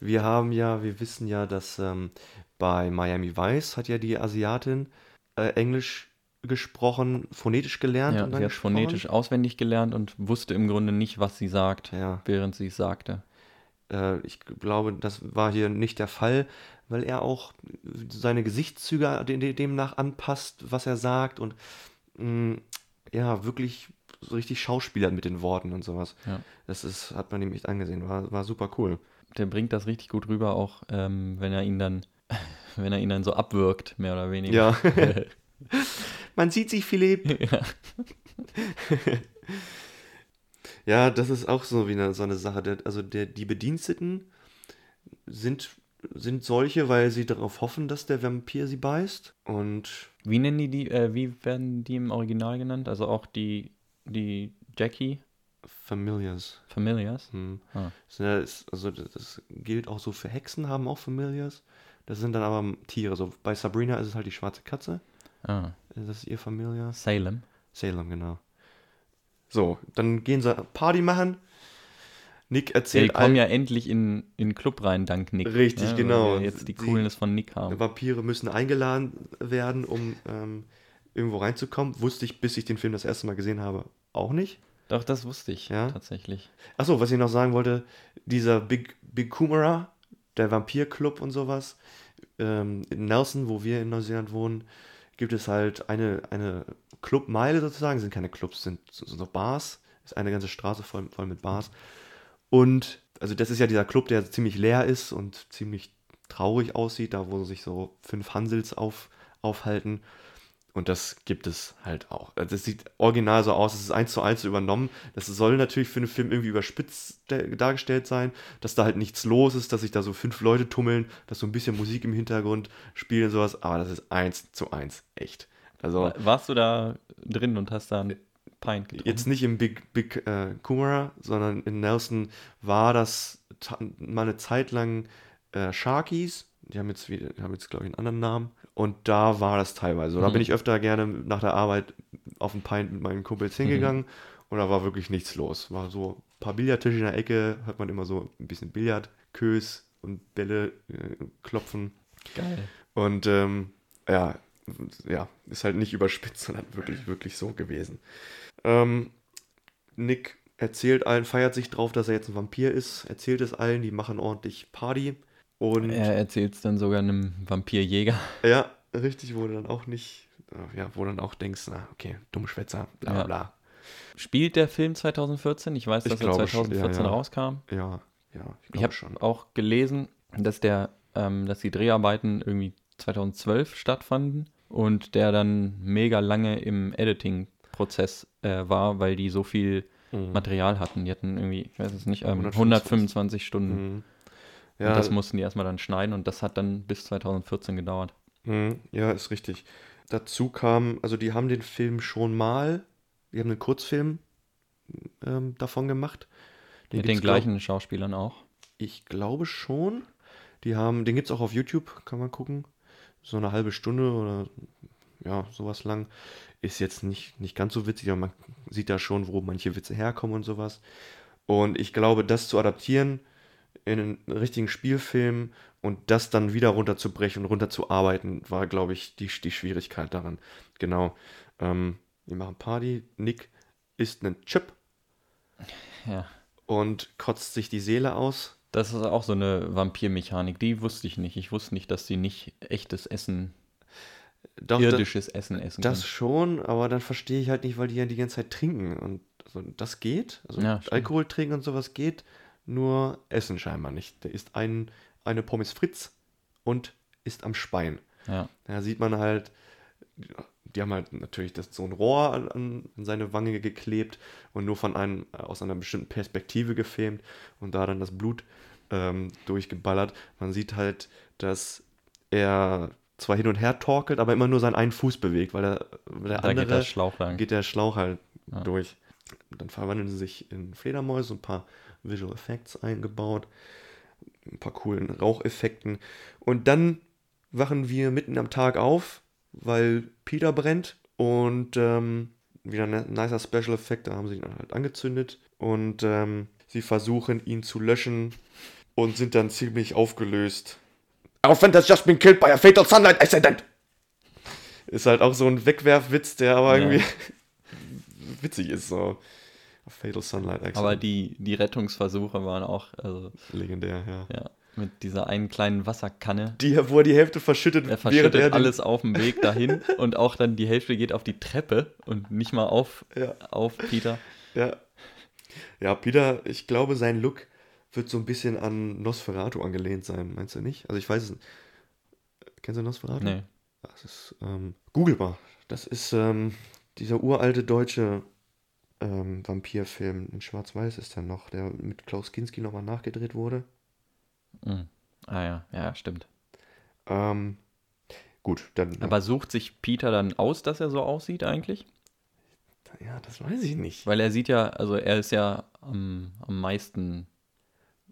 wir haben ja, wir wissen ja, dass ähm, bei Miami Vice hat ja die Asiatin äh, Englisch gesprochen, phonetisch gelernt Ja, und dann sie hat gesprochen. phonetisch auswendig gelernt und wusste im Grunde nicht, was sie sagt, Ja. während sie es sagte. Äh, ich glaube, das war hier nicht der Fall, weil er auch seine Gesichtszüge de- de- demnach anpasst, was er sagt und mh, ja, wirklich so richtig schauspielert mit den Worten und sowas. Ja. Das ist, hat man ihm echt angesehen, war, war super cool. Der bringt das richtig gut rüber, auch ähm, wenn er ihn dann, wenn er ihn dann so abwirkt, mehr oder weniger. Ja. Man sieht sich, Philipp. ja. Ja, das ist auch so wie eine, so eine Sache. Der, also der, die Bediensteten sind, sind solche, weil sie darauf hoffen, dass der Vampir sie beißt. Und Wie nennen die die, äh, wie werden die im Original genannt? Also auch die, die Jackie Familiars. Familiars? Hm. Ah. Also das, das gilt auch so für Hexen, haben auch Familiars. Das sind dann aber Tiere. So bei Sabrina ist es halt die schwarze Katze. Ah, Das ist ihr Familiar. Salem. Salem, genau. So, dann gehen sie Party machen. Nick Ja, die erzählt kommen ja endlich in, in den Club rein, dank Nick. Richtig, weil genau. Jetzt die Die- Coolness von Nick haben. Vampire müssen eingeladen werden, um ähm, irgendwo reinzukommen. Wusste ich, bis ich den Film das erste Mal gesehen habe, auch nicht. Doch, das wusste ich Ja? tatsächlich. Achso, was ich noch sagen wollte, dieser Big, Big Kumara, der Vampirclub und sowas, ähm, in Nelson, wo wir in Neuseeland wohnen, gibt es halt eine, eine Clubmeile sozusagen, sind keine Clubs, sind so, Bars, ist eine ganze Straße voll, voll mit Bars. Und, also das ist ja dieser Club, der ziemlich leer ist und ziemlich traurig aussieht, da wo sich so fünf Hansels auf, aufhalten. Und das gibt es halt auch. Also Das sieht original so aus, es ist eins zu eins übernommen. Das soll natürlich für einen Film irgendwie überspitzt da- dargestellt sein, dass da halt nichts los ist, dass sich da so fünf Leute tummeln, dass so ein bisschen Musik im Hintergrund spielt und sowas, aber das ist eins zu eins echt. Also Wa- Warst du da drin und hast da ein Pint getrunken? jetzt nicht im Big, Big äh, Kumara, sondern in Nelson war das mal eine Zeit lang äh, Sharkies. Die haben jetzt, wieder- haben jetzt glaube ich, einen anderen Namen. Und da war das teilweise. so. Da Mhm. bin ich öfter gerne nach der Arbeit auf ein Pint mit meinen Kumpels hingegangen und da war wirklich nichts los. War so ein paar Billardtische in der Ecke, hört man immer so ein bisschen Billard, Kös und Bälle äh, klopfen. Geil. Und ähm, ja, ja, ist halt nicht überspitzt, sondern wirklich, wirklich so gewesen. Ähm, Nick erzählt allen, feiert sich drauf, dass er jetzt ein Vampir ist, erzählt es allen, die machen ordentlich Party. Und Er erzählt es dann sogar einem Vampirjäger. ja, richtig, wurde dann auch nicht ja, wo du dann auch denkst, na, okay, Dummschwätzer, bla bla Ja. bla. Spielt der Film 2014? Ich weiß, Ich dass er glaube schon, 2014 ja, rauskam. Ja, ja, ich Ich habe schon. auch gelesen, dass der, ähm, dass die Dreharbeiten irgendwie 2012 stattfanden und der dann mega lange im Editing-Prozess äh, war, weil die so viel Mhm. Material hatten. Die hatten irgendwie, ich weiß es nicht, ähm, 125. 125 Stunden. Mhm. Und Ja, das mussten die erstmal dann schneiden und das hat dann bis 2014 gedauert. Mhm, Ja, ist richtig. Dazu kam, also die haben den Film schon mal, die haben einen Kurzfilm ähm, davon gemacht. Mit gibt's, den gleichen Schauspielern auch. Glaub, ich glaube schon. Die haben, den gibt es auch auf YouTube, kann man gucken. So eine halbe Stunde oder ja, sowas lang. Ist jetzt nicht, nicht ganz so witzig, aber man sieht da schon, wo manche Witze herkommen und sowas. Und ich glaube, das zu adaptieren in einen richtigen Spielfilm und das dann wieder runterzubrechen und runterzuarbeiten, war, glaube ich, die, die Schwierigkeit daran. Genau. Ähm, wir machen Party. Nick isst einen Chip Ja. und kotzt sich die Seele aus. Das ist auch so eine Vampirmechanik. Die wusste ich nicht. Ich wusste nicht, dass die nicht echtes Essen, Doch, irdisches Essen essen das, das können. schon, aber dann verstehe ich halt nicht, weil die ja die ganze Zeit trinken. Und also das geht. Also Ja. Alkohol trinken und sowas geht, nur Essen scheinbar nicht. Der isst ein, eine Pommes Fritz und isst am Spein. Ja. Da sieht man halt, die haben halt natürlich das, so ein Rohr an, an seine Wange geklebt und nur von einem, aus einer bestimmten Perspektive gefilmt und da dann das Blut ähm, durchgeballert. Man sieht halt, dass er zwar hin und her torkelt, aber immer nur seinen einen Fuß bewegt, weil der, weil der Da andere geht der Schlauch lang. geht der Schlauch halt Ja. durch. Dann verwandeln sie sich in Fledermäuse, ein paar Visual Effects eingebaut, ein paar coolen Raucheffekten. Und dann wachen wir mitten am Tag auf, weil Peter brennt und ähm, wieder ein nicer Special Effekt, da haben sie ihn dann halt angezündet und ähm, sie versuchen ihn zu löschen und sind dann ziemlich aufgelöst. Our friend has just been killed by a fatal sunlight accident. Ist halt auch so ein Wegwerfwitz, der aber Ja. irgendwie witzig ist, so. Fatal sunlight accident. Aber die, die Rettungsversuche waren auch, also, Legendär, ja. ja, mit dieser einen kleinen Wasserkanne. Die, wo er die Hälfte verschüttet, Er während verschüttet er den- alles auf dem Weg dahin und auch dann die Hälfte geht auf die Treppe und nicht mal auf, Ja. auf Peter. Ja. Ja, Peter, ich glaube, sein Look wird so ein bisschen an Nosferatu angelehnt sein, meinst du nicht? Also ich weiß es nicht. Kennst du Nosferatu? Nee. Das ist, ähm, googelbar. Das ist ähm, dieser uralte deutsche ähm, Vampirfilm. In Schwarz-Weiß ist der noch, der mit Klaus Kinski nochmal nachgedreht wurde. Mhm. Ah ja, ja, stimmt. Ähm, gut, dann. Aber sucht sich Peter dann aus, dass er so aussieht eigentlich? ja, das weiß ich nicht. Weil er sieht ja, also er ist ja am, am meisten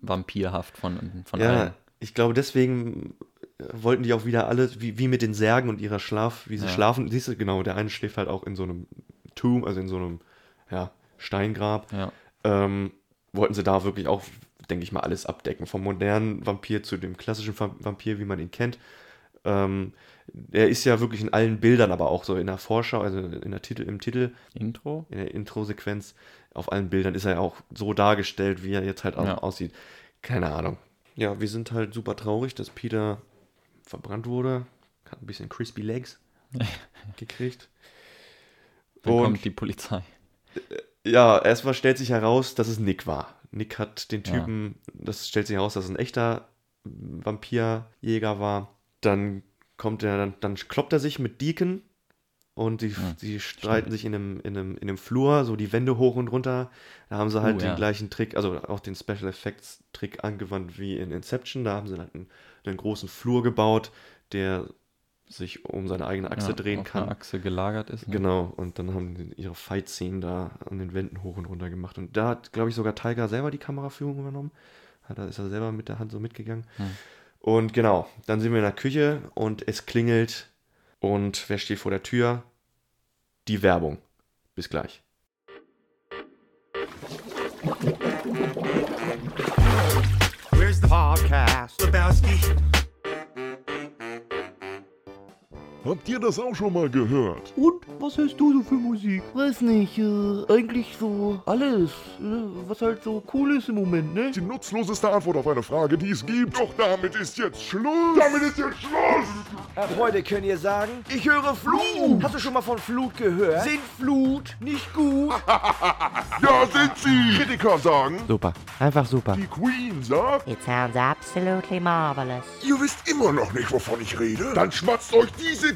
vampirhaft von, von Ja, allen. ich glaube, deswegen äh, wollten die auch wieder alle, wie, wie mit den Särgen und ihrer Schlaf, wie sie Ja. schlafen. Siehst du, genau, der eine schläft halt auch in so einem Tomb, also in so einem ja, Steingrab. Ja. Ähm, wollten sie da wirklich auch, denke ich mal, alles abdecken. Vom modernen Vampir zu dem klassischen Va- Vampir, wie man ihn kennt. Ähm, er ist ja wirklich in allen Bildern, aber auch so in der Vorschau, also in der Titel, im Titel, Intro? in der Intro-Sequenz, auf allen Bildern ist er auch so dargestellt, wie er jetzt halt auch Ja. aussieht. Keine Ahnung. Ja, wir sind halt super traurig, dass Peter verbrannt wurde. Hat ein bisschen crispy legs gekriegt. Dann Und- kommt die Polizei. Ja, erstmal stellt sich heraus, dass es Nick war. Nick hat den Ja. Typen, das stellt sich heraus, dass es ein echter Vampirjäger war. Dann kommt er, dann, dann kloppt er sich mit Deacon und die, Ja, die streiten sich in einem, in, einem, in einem Flur, so die Wände hoch und runter. Da haben sie halt Uh, den ja. gleichen Trick, also auch den Special Effects Trick angewandt wie in Inception. Da haben sie halt einen, einen großen Flur gebaut, der sich um seine eigene Achse ja, drehen auf kann. Achse gelagert ist. ne? Genau, und dann haben die ihre Fight-Szenen da an den Wänden hoch und runter gemacht. Und da hat, glaube ich, sogar Tiger selber die Kameraführung übernommen. Hat, er- ist er selber mit der Hand so mitgegangen. Hm. Und genau, dann sind wir in der Küche und es klingelt. Und wer steht vor der Tür? Die Werbung. Bis gleich. Where's the podcast? Lebowski. Habt ihr das auch schon mal gehört? Und was hörst du so für Musik? Weiß nicht, äh, eigentlich so alles, äh, was halt so cool ist im Moment, ne? Die nutzloseste Antwort auf eine Frage, die es gibt. Doch damit ist jetzt Schluss. Damit ist jetzt Schluss. Ab heute könnt ihr sagen, ich höre Flut. Hast du schon mal von Flut gehört? Sind Flut nicht gut? Ja, sind sie! Kritiker sagen, Super. Einfach super. die Queen sagt, It sounds absolutely marvelous. ihr wisst immer noch nicht, wovon ich rede? Dann schmatzt euch diese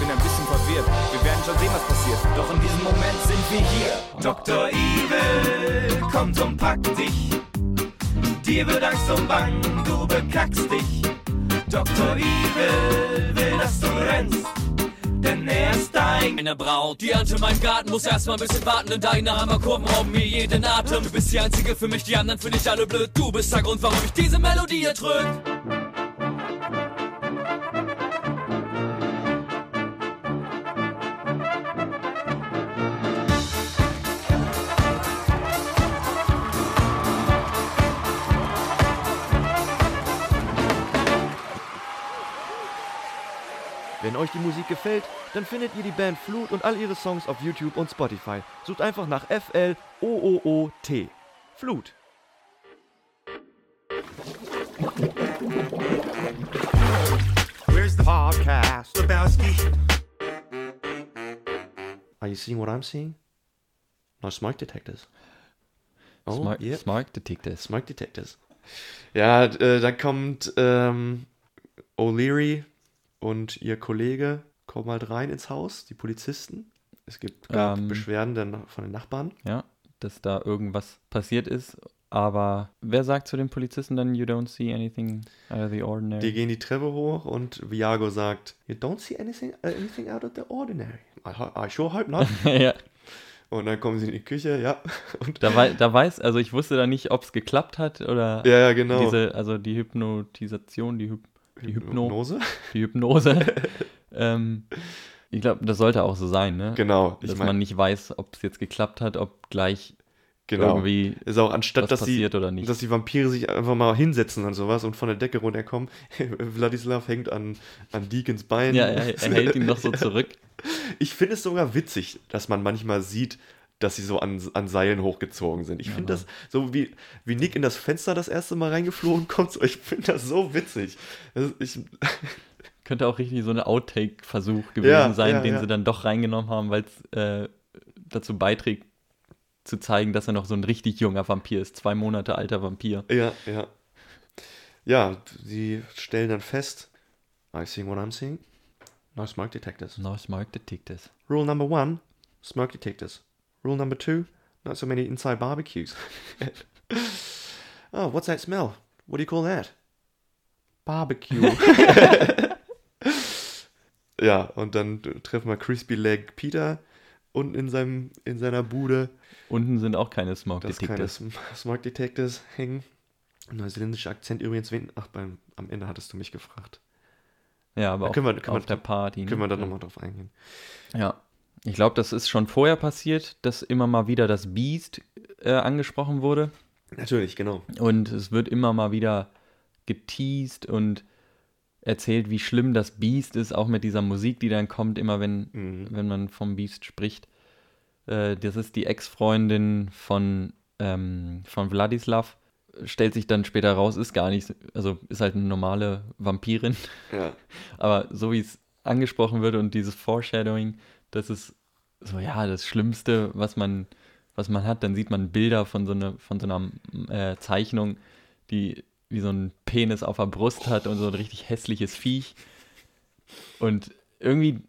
Bin ein bisschen verwirrt. Wir werden schon sehen, was passiert. Doch in diesem Moment sind wir hier. Dr. Evil kommt und packt dich. Dir wird Angst und Bang, du bekackst dich. Dr. Evil will, dass du rennst. Denn er ist dein Eine Braut, die Ante in meinem Garten muss erstmal ein bisschen warten, denn deine Hammerkurven rauben mir jeden Atem. Du bist die einzige für mich, die anderen finde ich alle blöd. Du bist der Grund, warum ich diese Melodie erdrück. Euch die Musik gefällt, dann findet ihr die Band Flut und all ihre Songs auf YouTube und Spotify. Sucht einfach nach F-L-O-O-O-T. Flut. Where's the podcast? Lebowski. Are you seeing what I'm seeing? No smoke detectors. Oh, Smart, yeah. Smart Detectives. Smoke detectors. Ja, äh, dann kommt ähm, O'Leary und ihr Kollege kommen halt rein ins Haus, die Polizisten. Es gibt Ähm. Beschwerden dann von den Nachbarn. Ja, dass da irgendwas passiert ist. Aber wer sagt zu den Polizisten dann, you don't see anything out of the ordinary? Die gehen die Treppe hoch und Viago sagt, You don't see anything, uh, anything out of the ordinary. I, I sure hope not. ja, und dann kommen sie in die Küche, ja. Und da, wei da weiß, also ich wusste da nicht, ob es geklappt hat oder ja, ja, genau. diese, also die Hypnotisation, die, Hyp die Hypno, Hypnose? die Hypnose. ähm, ich glaube, das sollte auch so sein, ne? Genau. Dass mein, man nicht weiß, ob es jetzt geklappt hat, ob gleich genau. irgendwie ist auch anstatt, was dass die, passiert oder nicht. dass die Vampire sich einfach mal hinsetzen und sowas und von der Decke runterkommen. Vladislav hängt an, an Deacons Bein. ja, er, er hält ihn noch so zurück. Ich finde es sogar witzig, dass man manchmal sieht, dass sie so an, an Seilen hochgezogen sind. Ich finde das so wie, wie Nick in das Fenster das erste Mal reingeflogen kommt. So, ich finde das so witzig. Das, ich, Könnte auch richtig so ein Outtake-Versuch gewesen Ja, sein, ja, den ja. sie dann doch reingenommen haben, weil es äh, dazu beiträgt, zu zeigen, dass er noch so ein richtig junger Vampir ist. Zwei Monate alter Vampir. ja, ja. Ja, sie stellen dann fest, I see what I'm seeing. No smoke detectors. No smart detectives. Rule number one, smoke detectors. Rule number two, not so many inside barbecues. oh, what's that smell? What do you call that? Barbecue. ja, und dann treffen wir Crispy Leg Peter unten in, seinem, in seiner Bude. Unten sind auch keine Smoke Das keine Smoke Detectors hängen. Neuseeländischer Akzent übrigens. Ach, beim, am Ende hattest du mich gefragt. Ja, aber Da auch können wir- können auf wir- der Party. Können wir ne? da nochmal drauf eingehen. Ja. Ich glaube, das ist schon vorher passiert, dass immer mal wieder das Beast äh, angesprochen wurde. Natürlich, genau. Und es wird immer mal wieder geteased und erzählt, wie schlimm das Beast ist, auch mit dieser Musik, die dann kommt, immer wenn, Mhm. wenn man vom Beast spricht. Äh, das ist die Ex-Freundin von, ähm, von Vladislav. Stellt sich dann später raus, ist gar nicht, also ist halt eine normale Vampirin. Ja. Aber so wie es angesprochen wird und dieses Foreshadowing, das ist so, ja, das Schlimmste, was man, was man hat. Dann sieht man Bilder von so, einer von so einer äh, Zeichnung, die wie so ein Penis auf der Brust hat und so ein richtig hässliches Viech. Und irgendwie,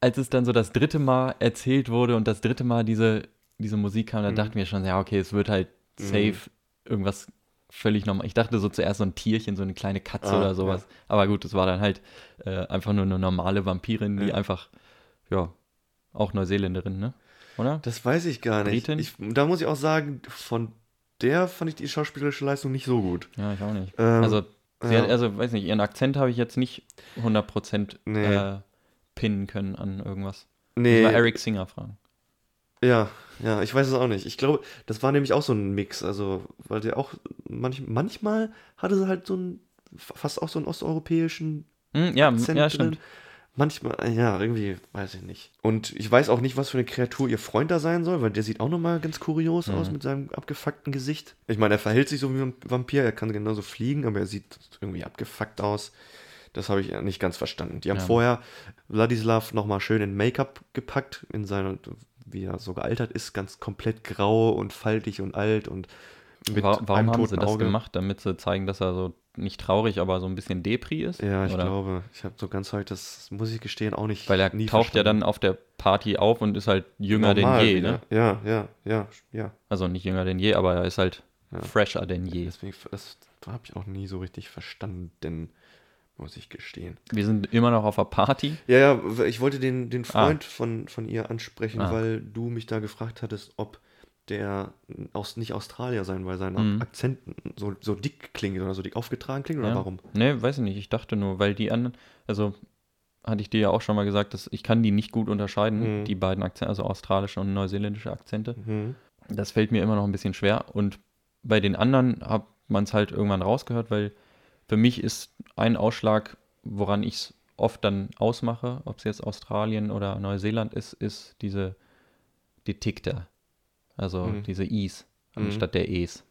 als es dann so das dritte Mal erzählt wurde und das dritte Mal diese, diese Musik kam, da Mhm. dachten wir schon, ja, okay, es wird halt safe irgendwas völlig normal. Ich dachte so zuerst so ein Tierchen, so eine kleine Katze Ah, oder sowas. Aber gut, es war dann halt äh, einfach nur eine normale Vampirin, die Ja. einfach, ja, auch Neuseeländerin, ne? Oder? Das weiß ich gar nicht. Britin? Ich, da muss ich auch sagen, von der fand ich die schauspielerische Leistung nicht so gut. Ja, ich auch nicht. Ähm, also, sie ja. hat, also, weiß nicht, ihren Akzent habe ich jetzt nicht 100% Nee. äh, pinnen können an irgendwas. Nee, Muss mal Eric Singer fragen. Ja, ja, ich weiß es auch nicht. Ich glaube, das war nämlich auch so ein Mix. Also, weil der auch manch, manchmal hatte sie halt so einen, fast auch so einen osteuropäischen Hm, ja, Akzent ja, drin. Manchmal, ja, irgendwie, weiß ich nicht. Und ich weiß auch nicht, was für eine Kreatur ihr Freund da sein soll, weil der sieht auch nochmal ganz kurios aus mit seinem abgefuckten Gesicht. Ich meine, er verhält sich so wie ein Vampir, er kann genauso fliegen, aber er sieht irgendwie abgefuckt aus. Das habe ich nicht ganz verstanden. Die haben Ja. vorher Wladislav nochmal schön in Make-up gepackt, in seiner, wie er so gealtert ist, ganz komplett grau und faltig und alt und mit Wa- einem Warum haben sie toten das Auge. gemacht? Damit sie zeigen, dass er so nicht traurig, aber so ein bisschen Depri ist? Ja, ich Oder? glaube. Ich habe so ganz halt, das muss ich gestehen, auch nicht. Weil er nie taucht ja verstanden. dann auf der Party auf und ist halt jünger Normal denn je, ne? Ja, ja, ja, ja. Also nicht jünger denn je, aber er ist halt Ja. fresher denn je. Deswegen, das habe ich auch nie so richtig verstanden, muss ich gestehen. Wir sind immer noch auf der Party. Ja, ja, ich wollte den, den Freund von, von ihr ansprechen, Ah. weil du mich da gefragt hattest, ob der aus, nicht Australier sein, weil sein Mhm. Akzent so, so dick klingt oder so dick aufgetragen klingt oder Ja. warum? Nee, weiß ich nicht. Ich dachte nur, weil die anderen, also hatte ich dir ja auch schon mal gesagt, dass ich kann die nicht gut unterscheiden, Mhm. die beiden Akzente, also australische und neuseeländische Akzente. Mhm. Das fällt mir immer noch ein bisschen schwer. Und bei den anderen hat man es halt irgendwann rausgehört, weil für mich ist ein Ausschlag, woran ich es oft dann ausmache, ob es jetzt Australien oder Neuseeland ist, ist diese Detektor. Also Mhm. diese Is Mhm. anstatt der Es.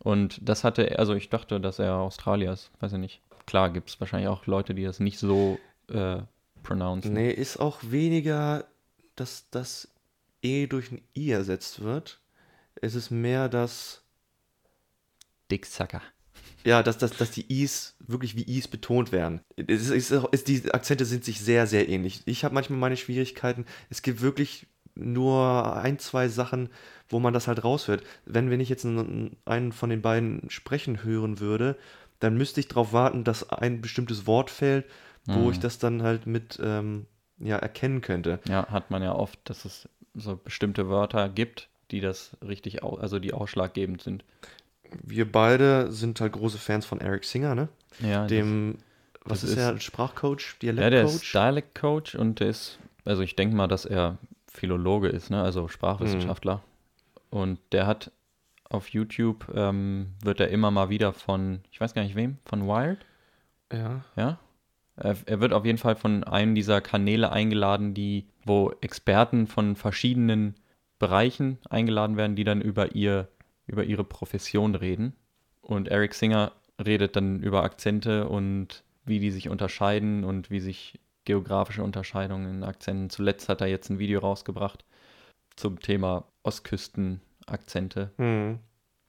Und das hatte, er- also ich dachte, dass er Australier ist, weiß ich nicht. Klar gibt es wahrscheinlich auch Leute, die das nicht so äh, pronouncen. Nee, ist auch weniger, dass das E durch ein I ersetzt wird. Es ist mehr, dass Dicksacker. Ja, dass, dass, dass die Is wirklich wie Is betont werden. Es ist, ist, ist, die Akzente sind sich sehr, sehr ähnlich. Ich habe manchmal meine Schwierigkeiten. Es gibt wirklich nur ein, zwei Sachen, wo man das halt raushört. Wenn, wenn ich jetzt einen, einen von den beiden sprechen hören würde, dann müsste ich darauf warten, dass ein bestimmtes Wort fällt, wo Mhm. ich das dann halt mit ähm, ja, erkennen könnte. Ja, hat man ja oft, dass es so bestimmte Wörter gibt, die das richtig, also die ausschlaggebend sind. Wir beide sind halt große Fans von Eric Singer, ne? Ja, Dem, was das ist ist- er, Sprachcoach, das, ja der ist Dialektcoach? Und der ist, also ich denke mal, dass er Philologe ist, ne? also Sprachwissenschaftler. Und der hat auf YouTube, ähm, wird er immer mal wieder von, ich weiß gar nicht wem, von Wired, ja. ja? Er, er wird auf jeden Fall von einem dieser Kanäle eingeladen, die, wo Experten von verschiedenen Bereichen eingeladen werden, die dann über ihr, über ihre Profession reden. Und Eric Singer redet dann über Akzente und wie die sich unterscheiden und wie sich geografische Unterscheidungen in Akzenten. Zuletzt hat er jetzt ein Video rausgebracht zum Thema Ostküstenakzente Hm.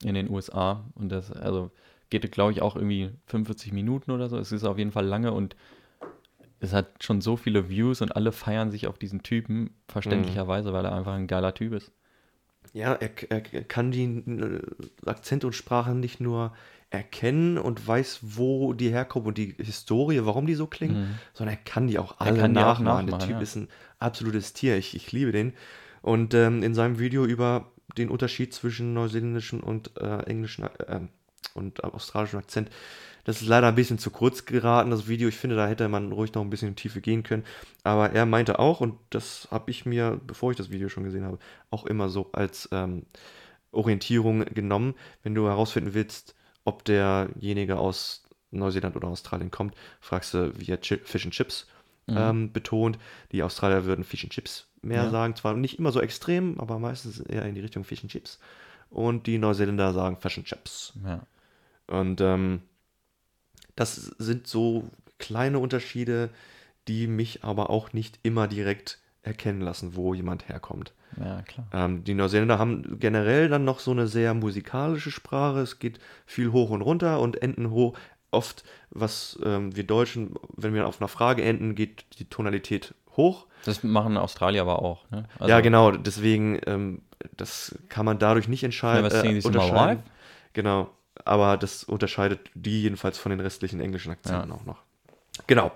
in den USA. Und das, also geht, glaube ich, auch irgendwie 45 Minuten oder so. Es ist auf jeden Fall lange und es hat schon so viele Views und alle feiern sich auf diesen Typen, verständlicherweise, weil er einfach ein geiler Typ ist. Ja, er, er kann die Akzente und Sprache nicht nur erkennen und weiß, wo die herkommen und die Historie, warum die so klingen, sondern er kann die auch alle kann die auch nachmachen. Der nachmachen, Typ ja. ist ein absolutes Tier. Ich, ich liebe den. Und ähm, in seinem Video über den Unterschied zwischen neuseeländischen und äh, englischen äh, und australischen Akzent, das ist leider ein bisschen zu kurz geraten, das Video. Ich finde, da hätte man ruhig noch ein bisschen in die Tiefe gehen können. Aber er meinte auch, und das habe ich mir, bevor ich das Video schon gesehen habe, auch immer so als ähm, Orientierung genommen. Wenn du herausfinden willst, ob derjenige aus Neuseeland oder Australien kommt, fragst du, wie er Chi- Fish and Chips ähm, betont. Die Australier würden Fish and Chips mehr Ja. sagen. Zwar nicht immer so extrem, aber meistens eher in die Richtung Fish and Chips. Und die Neuseeländer sagen Fish and Chips. Ja. Und ähm, das sind so kleine Unterschiede, die mich aber auch nicht immer direkt erkennen lassen, wo jemand herkommt. ja, klar. Ähm, die Neuseeländer haben generell dann noch so eine sehr musikalische Sprache. Es geht viel hoch und runter und enden hoch. Oft, was ähm, wir Deutschen, wenn wir auf einer Frage enden, geht die Tonalität hoch. Das machen Australier aber auch. Ne? Also, ja, genau. Deswegen, ähm, das kann man dadurch nicht entscheiden. My unterscheiden. Genau. Aber das unterscheidet die jedenfalls von den restlichen englischen Akzenten Ja. auch noch. Genau.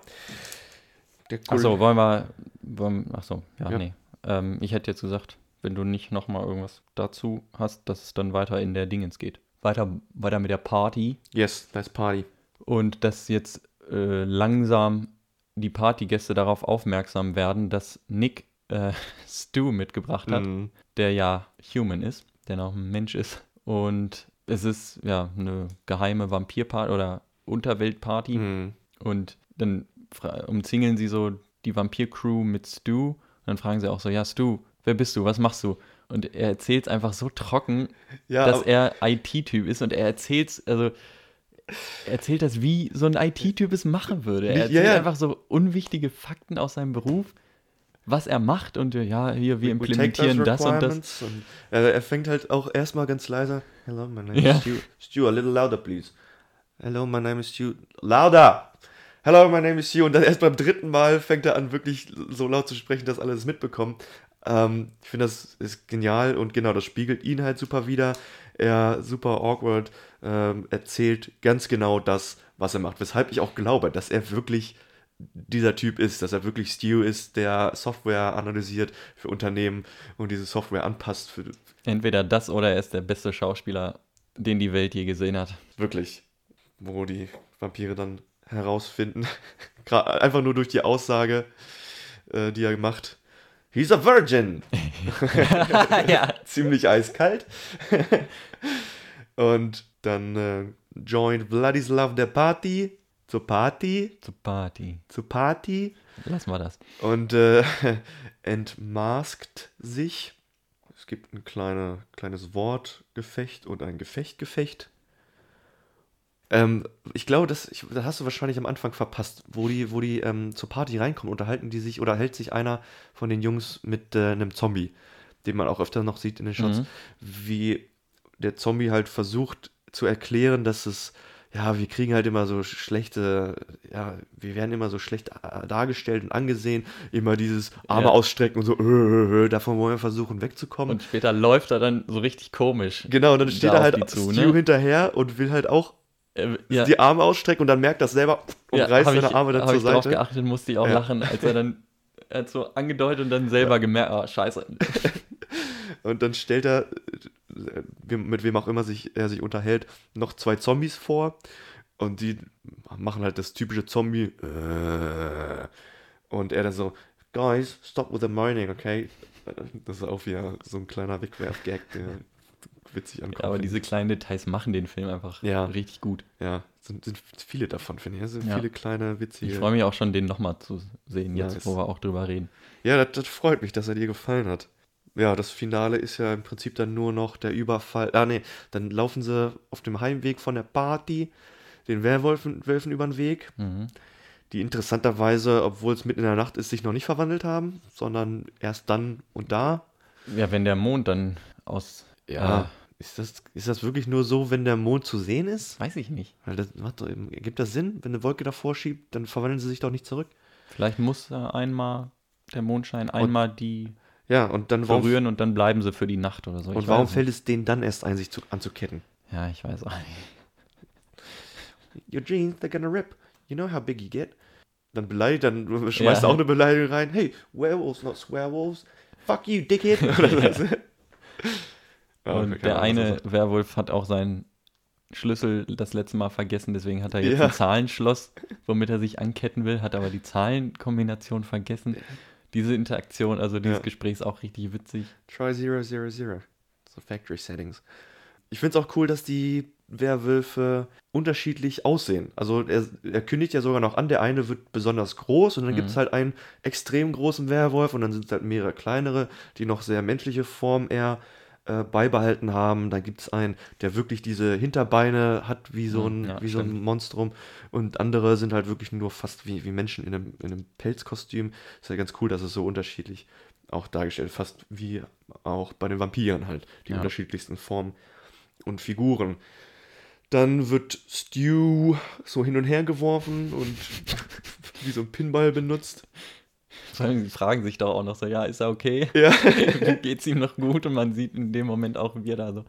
Der Achso, wollen wir. Wollen, achso, ja, Ja. nee. Ähm, ich hätte jetzt gesagt, wenn du nicht nochmal irgendwas dazu hast, dass es dann weiter in der Dingens geht. Weiter, weiter mit der Party. Yes, nice party. Und dass jetzt äh, langsam die Partygäste darauf aufmerksam werden, dass Nick äh, Stu mitgebracht hat. Mhm. der ja human ist, der noch ein Mensch ist. Und es ist ja eine geheime Vampirparty oder Unterweltparty. Mhm. Und dann umzingeln sie so die Vampir-Crew mit Stu. Und dann fragen sie auch so, ja, Stu, wer bist du? Was machst du? Und er erzählt es einfach so trocken, Ja, dass er IT-Typ ist. Und er erzählt es, also er erzählt das, wie so ein IT-Typ es machen würde. Er erzählt ja. einfach so unwichtige Fakten aus seinem Beruf, was er macht. Und ja, hier, wir implementieren das und das. Und, äh, er fängt halt auch erstmal ganz leise. Hello, my name Ja. is Stu. Stu, a little louder, please. Hello, my name is Stu. Louder! Hello, my name is Stu. Und dann erst beim dritten Mal fängt er an, wirklich so laut zu sprechen, dass alle es mitbekommen. Ähm, ich finde, das ist genial und genau, das spiegelt ihn halt super wieder. Er super awkward ähm, erzählt ganz genau das, was er macht. Weshalb ich auch glaube, dass er wirklich dieser Typ ist, dass er wirklich Stu ist, der Software analysiert für Unternehmen und diese Software anpasst für Entweder das oder er ist der beste Schauspieler, den die Welt je gesehen hat. wirklich, wo die Vampire dann herausfinden, einfach nur durch die Aussage, äh, die er macht. He's a virgin. ja. Ziemlich eiskalt. und dann äh, joint Vladislav der Party zur Party, Zur Party. zur Party. Lassen wir das. und äh, entmaskt sich. Es gibt ein kleine, kleines Wortgefecht und ein Gefechtgefecht. Ähm, ich glaube, das, ich, das hast du wahrscheinlich am Anfang verpasst, wo die, wo die ähm, zur Party reinkommen, unterhalten die sich oder hält sich einer von den Jungs mit äh, einem Zombie, den man auch öfter noch sieht in den Shots, Mhm. wie der Zombie halt versucht zu erklären, dass es, ja, wir kriegen halt immer so schlechte, ja, wir werden immer so schlecht äh, dargestellt und angesehen, immer dieses Arme Ja. ausstrecken und so, äh, äh, äh, davon wollen wir versuchen wegzukommen. Und später läuft er dann so richtig komisch. genau, und dann steht da er halt zu, Stu ne? hinterher und will halt auch Äh, ja, die Arme ausstrecken und dann merkt das selber und ja, reißt seine ich, Arme dann zur ich drauf Seite. geachtet, musste ich auch Ja. lachen, als er dann er hat so angedeutet und dann selber gemerkt, ah, scheiße. Und dann stellt er, äh, mit wem auch immer sich, er sich unterhält, noch zwei Zombies vor. Und die machen halt das typische Zombie. äh, Und er dann so, Guys, stop with the moaning, okay? Das ist auch wieder so ein kleiner Wegwerf-Gag, der witzig ankommt. Ja, aber diese kleinen Details machen den Film einfach Ja. richtig gut. Ja, sind, sind viele davon, finde ich. Es sind Ja. viele kleine, witzige. Ich freue mich auch schon, den nochmal zu sehen, jetzt Nice. wo wir auch drüber reden. Ja, das, das freut mich, dass er dir gefallen hat. Ja, das Finale ist ja im Prinzip dann nur noch der Überfall. Ah, nee, dann laufen sie auf dem Heimweg von der Party den Werwölfen Wölfen über den Weg, Mhm. die interessanterweise, obwohl es mitten in der Nacht ist, sich noch nicht verwandelt haben, sondern erst dann und da. Ja, wenn der Mond dann aus. Ja. Ist das, ist das wirklich nur so, wenn der Mond zu sehen ist? Weiß ich nicht. Weil das macht doch, ergibt das Sinn? Wenn eine Wolke davor schiebt, dann verwandeln sie sich doch nicht zurück. Vielleicht muss äh, einmal der Mondschein einmal die Ja, und dann warum, berühren und dann bleiben sie für die Nacht oder so. und Ich warum weiß fällt es denen dann erst ein, sich zu, anzuketten? Ja, ich weiß auch nicht. Your jeans, they're gonna rip. You know how big you get. Dann beleidigt, dann schmeißt Ja. auch eine Beleidigung rein. Hey, werewolves, not swearwolves. Fuck you, dickhead. Ja, Und keine der er eine. Werwolf hat auch seinen Schlüssel das letzte Mal vergessen, deswegen hat er jetzt Ja. ein Zahlenschloss, womit er sich anketten will, hat aber die Zahlenkombination vergessen. Diese Interaktion, also dieses Ja. Gespräch ist auch richtig witzig. Try 000. So Factory Settings. Ich finde es auch cool, dass die Werwölfe unterschiedlich aussehen. Also er, er kündigt ja sogar noch an, der eine wird besonders groß und dann gibt es halt einen extrem großen Werwolf und dann sind es halt mehrere kleinere, die noch sehr menschliche Form eher äh, beibehalten haben. Dann gibt es einen, der wirklich diese Hinterbeine hat wie so ein, Mhm, ja, wie so ein. Monstrum und andere sind halt wirklich nur fast wie, wie Menschen in einem, in einem Pelzkostüm. Ist ja ganz cool, dass es so unterschiedlich auch dargestellt, fast wie auch bei den Vampiren halt, die Ja. unterschiedlichsten Formen und Figuren. Dann wird Stew so hin und her geworfen und wie so ein Pinball benutzt. Vor allem, Die fragen sich doch auch noch so, ja, ist er okay? Ja. Geht's ihm noch gut? Und man sieht in dem Moment auch, wie er da so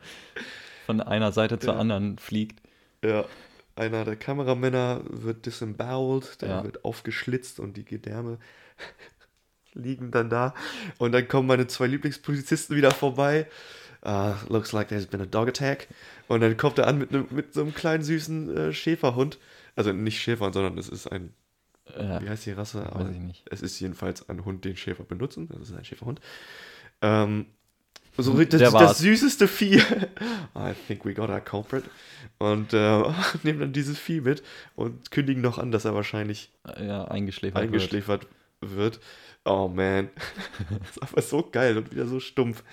von einer Seite zur Ja. anderen fliegt. Ja. Einer der Kameramänner wird disemboweled, der Ja. wird aufgeschlitzt und die Gedärme liegen dann da. Und dann kommen meine zwei Lieblingspolizisten wieder vorbei. Ah, looks like there's been a dog attack. Und dann kommt er an mit, einem- mit so einem kleinen süßen äh, Schäferhund. Also nicht Schäferhund, sondern es ist ein, Ja, wie heißt die Rasse? weiß ich nicht. Es ist jedenfalls ein Hund, den Schäfer benutzen. Das ist ein Schäferhund. Ähm, So das, Der das war's. süßeste Vieh. I think we got our culprit. Und äh, nehmen dann dieses Vieh mit und kündigen noch an, dass er wahrscheinlich Ja, eingeschläfert. Wird. eingeschläfert wird. Oh man. das ist aber so geil und wieder so stumpf.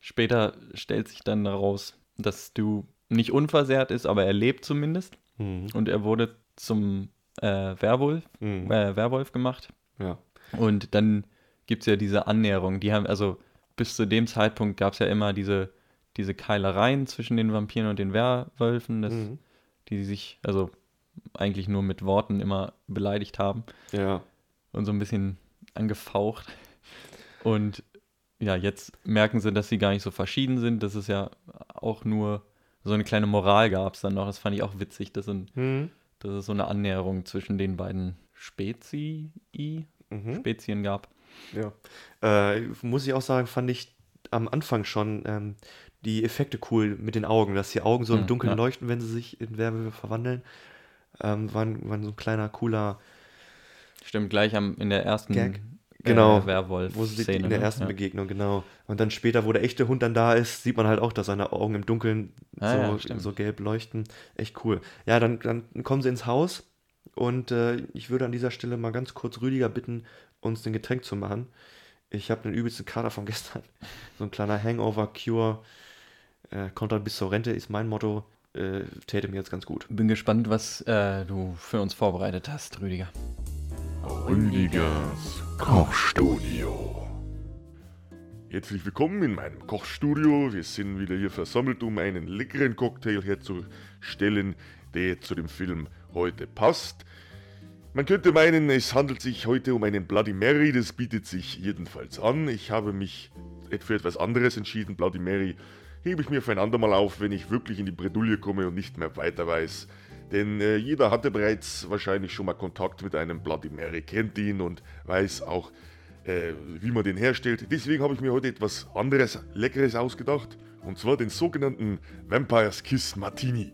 Später stellt sich dann heraus, dass du nicht unversehrt ist, aber er lebt zumindest. Mhm. Und er wurde zum äh, Werwolf, Mhm. äh, Werwolf gemacht. Ja. Und dann gibt es ja diese Annäherung. Die haben, also bis zu dem Zeitpunkt gab es ja immer diese, diese Keilereien zwischen den Vampiren und den Werwölfen, das, Mhm. die sich also eigentlich nur mit Worten immer beleidigt haben Ja. und so ein bisschen angefaucht. Und ja, jetzt merken sie, dass sie gar nicht so verschieden sind. Das ist ja auch nur so eine kleine Moral gab es dann noch. Das fand ich auch witzig, dass, ein, Mhm. Dass es so eine Annäherung zwischen den beiden Spezii, Mhm. Spezien gab. Ja. Äh, muss ich auch sagen, fand ich am Anfang schon ähm, die Effekte cool mit den Augen, dass die Augen so im Hm, Dunkeln ja. leuchten, wenn sie sich in Werwölfe verwandeln. Ähm, waren, waren so ein kleiner, cooler, Stimmt, gleich am, in der ersten Gag. Genau. äh, wo sie Werwolf-Szene. in der ne? ersten ja. Begegnung, genau. Und dann später, wo der echte Hund dann da ist, sieht man halt auch, dass seine Augen im Dunkeln Ah, so, ja, so gelb leuchten. Echt cool. Ja, dann, dann kommen sie ins Haus und äh, ich würde an dieser Stelle mal ganz kurz Rüdiger bitten, uns ein Getränk zu machen. Ich habe den übelsten Kater von gestern. So ein kleiner Hangover-Cure. Äh, bis zur Rente, ist mein Motto. Äh, täte mir jetzt ganz gut. Bin gespannt, was äh, du für uns vorbereitet hast, Rüdiger. Rüdigers Kochstudio. Herzlich willkommen in meinem Kochstudio. Wir sind wieder hier versammelt, um einen leckeren Cocktail herzustellen, der zu dem Film heute passt. Man könnte meinen, es handelt sich heute um einen Bloody Mary, das bietet sich jedenfalls an. Ich habe mich für etwas anderes entschieden. Bloody Mary hebe ich mir für ein andermal auf, wenn ich wirklich in die Bredouille komme und nicht mehr weiter weiß. Denn äh, jeder hatte bereits wahrscheinlich schon mal Kontakt mit einem Bloody Mary, kennt ihn und weiß auch, äh, wie man den herstellt. Deswegen habe ich mir heute etwas anderes, Leckeres ausgedacht. Und zwar den sogenannten Vampire's Kiss Martini.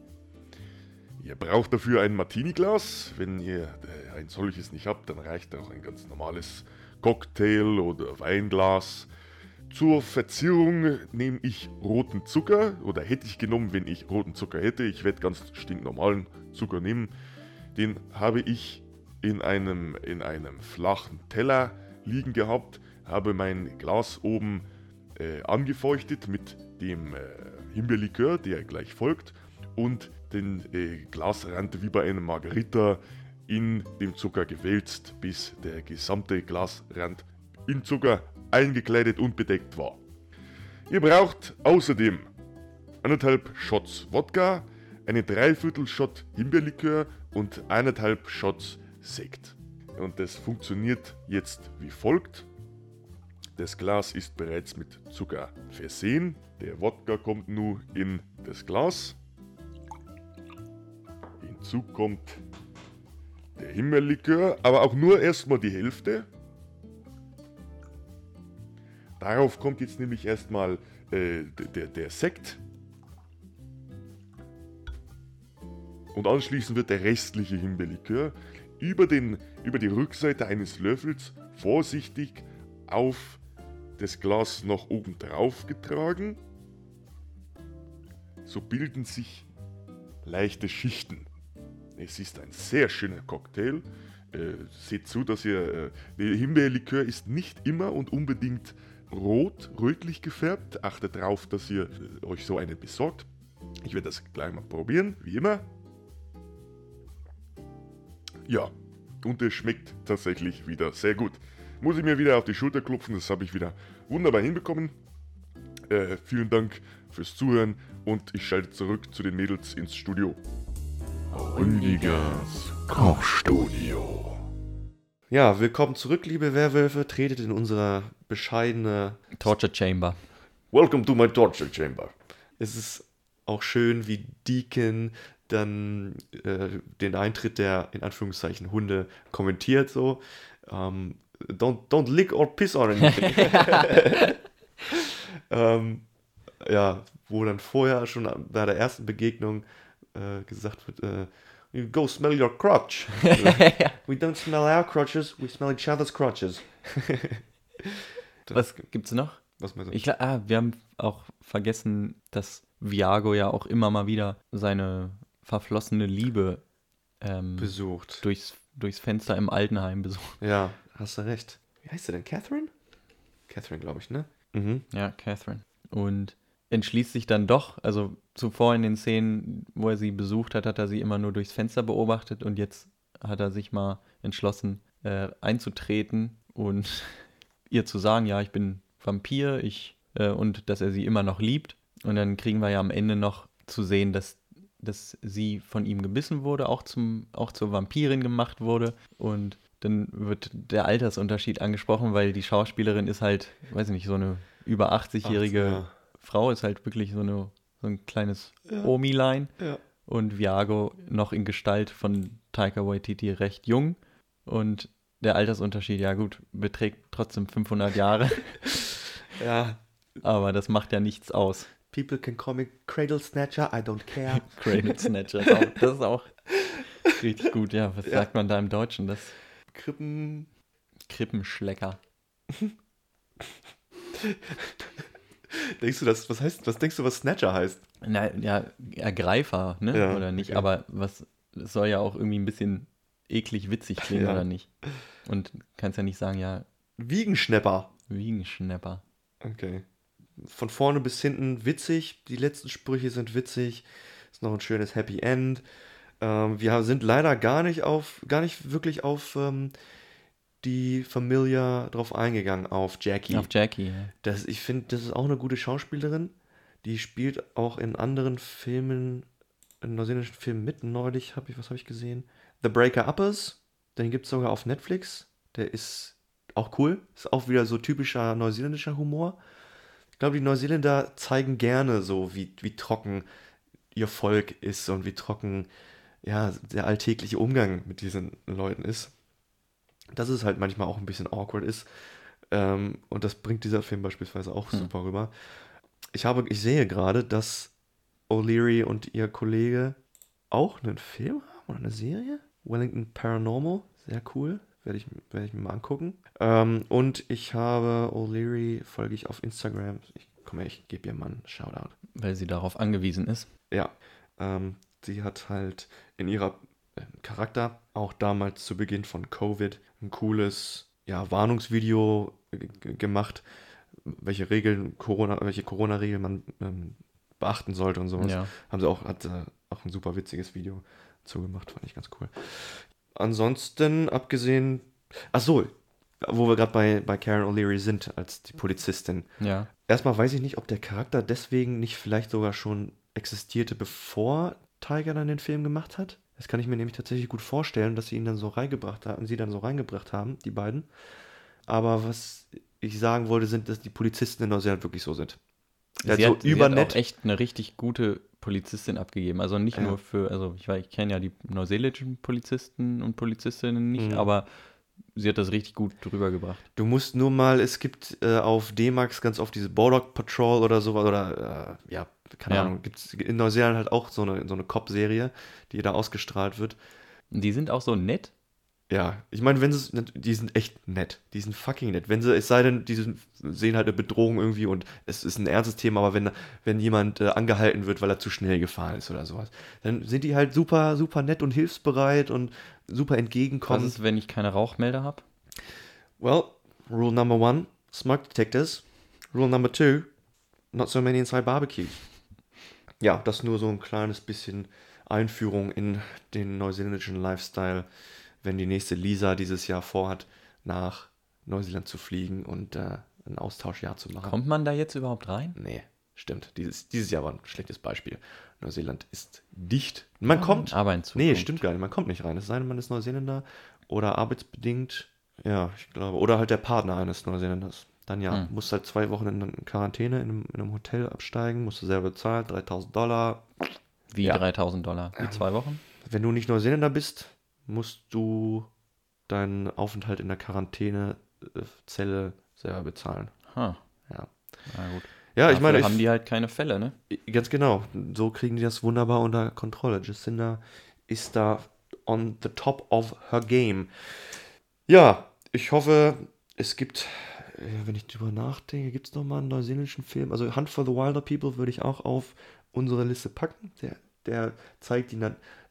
Ihr braucht dafür ein Martini-Glas. Wenn ihr äh, ein solches nicht habt, dann reicht auch ein ganz normales Cocktail- oder Weinglas. Zur Verzierung nehme ich roten Zucker oder hätte ich genommen, wenn ich roten Zucker hätte. Ich werde ganz stinknormalen Zucker nehmen. Den habe ich in einem, in einem flachen Teller liegen gehabt, habe mein Glas oben äh, angefeuchtet mit dem äh, Himbeerlikör, der gleich folgt, und den äh, Glasrand wie bei einem Margarita in dem Zucker gewälzt, bis der gesamte Glasrand in Zucker eingekleidet und bedeckt war. Ihr braucht außerdem anderthalb Shots Wodka, eine Dreiviertel Shot Himbeerlikör und eineinhalb Shots Sekt. Und das funktioniert jetzt wie folgt. Das Glas ist bereits mit Zucker versehen. Der Wodka kommt nun in das Glas. Hinzu kommt der Himbeerlikör, aber auch nur erstmal die Hälfte. Darauf kommt jetzt nämlich erstmal äh, der, der Sekt. Und anschließend wird der restliche Himbeerlikör über, den, über die Rückseite eines Löffels vorsichtig auf das Glas nach oben drauf getragen. So bilden sich leichte Schichten. Es ist ein sehr schöner Cocktail. Äh, seht zu, dass ihr. Äh, der Himbeerlikör ist nicht immer und unbedingt rot, rötlich gefärbt. Achtet darauf, dass ihr äh, euch so einen besorgt. Ich werde das gleich mal probieren, wie immer. Ja, und es schmeckt tatsächlich wieder sehr gut. Muss ich mir wieder auf die Schulter klopfen, das habe ich wieder wunderbar hinbekommen. Äh, vielen Dank fürs Zuhören und ich schalte zurück zu den Mädels ins Studio. Rüdigers Kochstudio. Ja, willkommen zurück, liebe Werwölfe. Tretet in unsere bescheidene Torture Chamber. Welcome to my torture chamber. Es ist auch schön, wie Deacon dann äh, den Eintritt der in Anführungszeichen Hunde kommentiert so. Ähm, don't, don't lick or piss on anything. ähm, ja, wo dann vorher schon bei der ersten Begegnung äh, gesagt wird, äh, you go smell your crotch. we don't smell our crotches, we smell each other's crotches. Was gibt's noch? Was meinst du? Ich, ah, wir haben auch vergessen, dass Viago ja auch immer mal wieder seine verflossene Liebe ähm, Besucht. durchs, durchs Fenster im Altenheim besucht. Ja, hast du recht. Wie heißt sie denn? Catherine? Catherine, glaube ich, ne? Mhm. Ja, Catherine. Und entschließt sich dann doch, also zuvor in den Szenen, wo er sie besucht hat, hat er sie immer nur durchs Fenster beobachtet und jetzt hat er sich mal entschlossen, äh, einzutreten und ihr zu sagen, ja, ich bin Vampir, ich äh, und dass er sie immer noch liebt. Und dann kriegen wir ja am Ende noch zu sehen, dass, dass sie von ihm gebissen wurde, auch, zum, auch zur Vampirin gemacht wurde. Und dann wird der Altersunterschied angesprochen, weil die Schauspielerin ist halt, weiß ich nicht, so eine über 80-jährige Ja. Frau, ist halt wirklich so, eine, so ein kleines Omi-Line. Ja. Und Viago noch in Gestalt von Taika Waititi recht jung. Und der Altersunterschied, ja gut, beträgt trotzdem 500 Jahre, Ja. aber das macht ja nichts aus. People can call me Cradle Snatcher, I don't care. Cradle Snatcher, auch- das ist auch richtig gut. Ja, was Ja. sagt man da im Deutschen? Das Krippen. Krippenschlecker. Denkst du das, was heißt, was denkst du, was Snatcher heißt? Na, ja, Ergreifer, ne? Ja, oder nicht? okay. Aber was es soll ja auch irgendwie ein bisschen eklig witzig klingen, Ja. oder nicht? Und kannst ja nicht sagen, ja, Wiegenschnepper. Wiegenschnepper. Okay. Von vorne bis hinten witzig. Die letzten Sprüche sind witzig. Ist noch ein schönes Happy End. Ähm, wir sind leider gar nicht auf, gar nicht wirklich auf ähm, die Familia drauf eingegangen, auf Jackie. Auf Jackie. Ja. Das, ich finde, das ist auch eine gute Schauspielerin. Die spielt auch in anderen Filmen, in neuseeländischen Filmen mit. Neulich habe ich, was habe ich gesehen? The Breaker Uppers. Den gibt es sogar auf Netflix. Der ist auch cool. Ist auch wieder so typischer neuseeländischer Humor. Ich glaube, die Neuseeländer zeigen gerne so, wie, wie trocken ihr Volk ist und wie trocken ja, der alltägliche Umgang mit diesen Leuten ist. Dass es halt manchmal auch ein bisschen awkward ist. Ähm, und das bringt dieser Film beispielsweise auch Hm. super rüber. Ich habe, ich sehe gerade, dass O'Leary und ihr Kollege auch einen Film haben oder eine Serie. Wellington Paranormal, sehr cool. Werde ich, werde ich mir mal angucken. Ähm, und ich habe O'Leary, folge ich auf Instagram. Ich, komm her, ich gebe ihr mal einen Shoutout. Weil sie darauf angewiesen ist. Ja, ähm, sie hat halt in ihrer äh, Charakter auch damals zu Beginn von Covid ein cooles ja, Warnungsvideo g- gemacht, welche Regeln Corona, welche Corona-Regeln man ähm, beachten sollte und sowas. Ja. Haben sie auch, hat äh, auch ein super witziges Video zugemacht, fand ich ganz cool. Ansonsten, abgesehen, ach so, wo wir gerade bei, bei Karen O'Leary sind als die Polizistin. Ja. Erstmal weiß ich nicht, ob der Charakter deswegen nicht vielleicht sogar schon existierte, bevor Tiger dann den Film gemacht hat. Das kann ich mir nämlich tatsächlich gut vorstellen, dass sie ihn dann so reingebracht haben, sie dann so reingebracht haben, die beiden. Aber was ich sagen wollte, sind, dass die Polizisten in Neuseeland wirklich so sind. Ja, sie, so hat, sie hat übernett. auch echt eine richtig gute Polizistin abgegeben. Also nicht Ja. nur für, also ich, weiß, ich kenne ja die neuseeländischen Polizisten und Polizistinnen nicht, Mhm. aber sie hat das richtig gut drüber gebracht. Du musst nur mal, es gibt äh, auf D-Max ganz oft diese Border Patrol oder sowas, oder äh, ja, keine Ja. Ahnung, gibt es in Neuseeland halt auch so eine, so eine Cop-Serie, die da ausgestrahlt wird. Die sind auch so nett. Ja, ich meine, wenn sie, die sind echt nett. Die sind fucking nett. Wenn sie, es sei denn, die sind, sehen halt eine Bedrohung irgendwie und es ist ein ernstes Thema, aber wenn, wenn jemand äh, angehalten wird, weil er zu schnell gefahren ist oder sowas, dann sind die halt super, super nett und hilfsbereit und super Was entgegenkommend. ist, wenn ich keine Rauchmelder habe? Well, rule number one, smoke detectors. Rule number two, not so many inside barbecues. Ja, das nur so ein kleines bisschen Einführung in den neuseeländischen Lifestyle, wenn die nächste Lisa dieses Jahr vorhat, nach Neuseeland zu fliegen und äh, ein Austauschjahr zu machen. Kommt man da jetzt überhaupt rein? Nee, stimmt. Dieses, dieses Jahr war ein schlechtes Beispiel. Neuseeland ist dicht. Man kommt. Aber in Nee, Zukunft. stimmt gar nicht. Man kommt nicht rein. Es sei denn, man ist Neuseeländer oder arbeitsbedingt. Ja, ich glaube. Oder halt der Partner eines Neuseeländers. Dann ja, Hm. musst halt zwei Wochen in Quarantäne in einem, in einem Hotel absteigen, musst du selber bezahlen, 3000 Dollar. Wie Ja. 3000 Dollar? Die zwei Wochen? Wenn du nicht Neuseeländer bist, musst du deinen Aufenthalt in der Quarantänezelle selber bezahlen. Ha. Ja. Na gut. Ja, ich Dafür meine, ich, haben die halt keine Fälle, ne? Ganz genau. So kriegen die das wunderbar unter Kontrolle. Jacinda ist da on the top of her game. Ja, ich hoffe, es gibt ja, wenn ich drüber nachdenke, gibt es noch mal einen neuseeländischen Film? Also Hunt for the Wilder People würde ich auch auf unsere Liste packen. Der, der zeigt die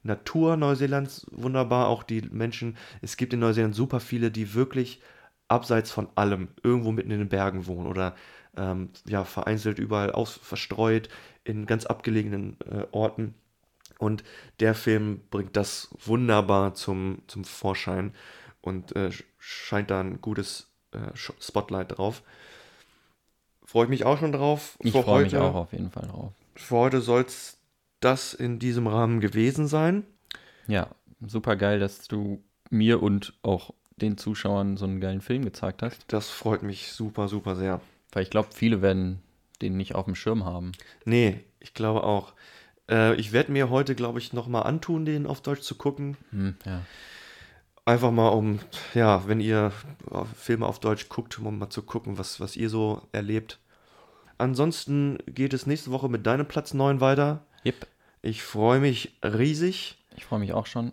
Natur Neuseelands wunderbar, auch die Menschen. Es gibt in Neuseeland super viele, die wirklich abseits von allem irgendwo mitten in den Bergen wohnen oder ähm, ja, vereinzelt überall aus, verstreut in ganz abgelegenen äh, Orten. Und der Film bringt das wunderbar zum, zum Vorschein und äh, scheint da ein gutes äh, Spotlight drauf. Freue ich mich auch schon drauf. Ich freue mich auch auf jeden Fall drauf. Für heute soll es das in diesem Rahmen gewesen sein. Ja, super geil, dass du mir und auch den Zuschauern so einen geilen Film gezeigt hast. Das freut mich super, super sehr. Weil ich glaube, viele werden den nicht auf dem Schirm haben. Nee, ich glaube auch. Äh, ich werde mir heute, glaube ich, nochmal antun, den auf Deutsch zu gucken. Hm, ja. Einfach mal um, ja, wenn ihr äh, Filme auf Deutsch guckt, um mal zu gucken, was, was ihr so erlebt. Ansonsten geht es nächste Woche mit deinem Platz 9 weiter. Yep. Ich freue mich riesig. Ich freue mich auch schon.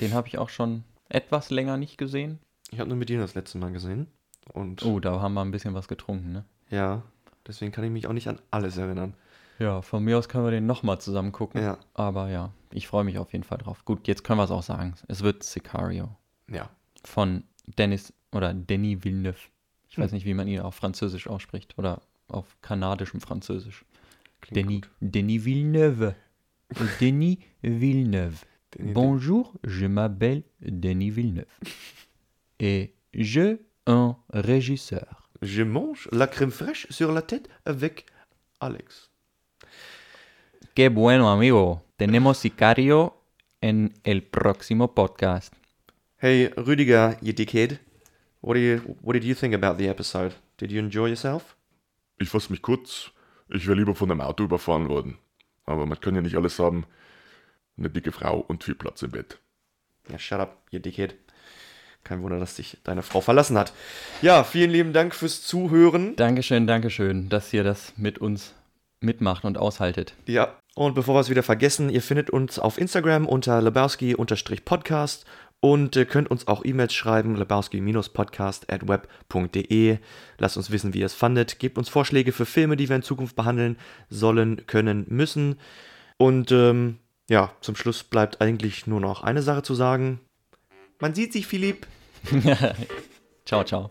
Den habe ich auch schon etwas länger nicht gesehen. Ich habe nur mit dir das letzte Mal gesehen. Und Oh, da haben wir ein bisschen was getrunken, ne? ja, deswegen kann ich mich auch nicht an alles erinnern. Ja, von mir aus können wir den nochmal zusammen gucken. Ja. Aber ja, ich freue mich auf jeden Fall drauf. Gut, jetzt können wir es auch sagen. Es wird Sicario Ja. von Dennis oder Denis Villeneuve. Ich Hm. weiß nicht, wie man ihn auf Französisch ausspricht oder auf kanadischem Französisch. Denis. Denis Villeneuve. Denis Villeneuve. Denis- Bonjour, je m'appelle Denis Villeneuve. Et je un régisseur. Je mange la crème fraîche sur la tête avec Alex. Qué bueno, amigo. Tenemos Sicario en el próximo podcast. Hey, Rüdiger, you dickhead. What, do you, what did you think about the episode? Did you enjoy yourself? Ich fasse mich kurz. Ich wäre lieber von einem Auto überfahren worden. Aber man kann ja nicht alles haben. Eine dicke Frau und viel Platz im Bett. Ja, shut up, you dickhead. Kein Wunder, dass dich deine Frau verlassen hat. Ja, vielen lieben Dank fürs Zuhören. Dankeschön, Dankeschön, dass ihr das mit uns mitmacht und aushaltet. Ja, und bevor wir es wieder vergessen, ihr findet uns auf Instagram unter lebowski-podcast und äh, könnt uns auch E-Mails schreiben, lebowski-podcast at web.de. Lasst uns wissen, wie ihr es fandet. Gebt uns Vorschläge für Filme, die wir in Zukunft behandeln sollen, können, müssen. Und ähm, ja, zum Schluss bleibt eigentlich nur noch eine Sache zu sagen. Man sieht sich, Philipp. Ciao, ciao.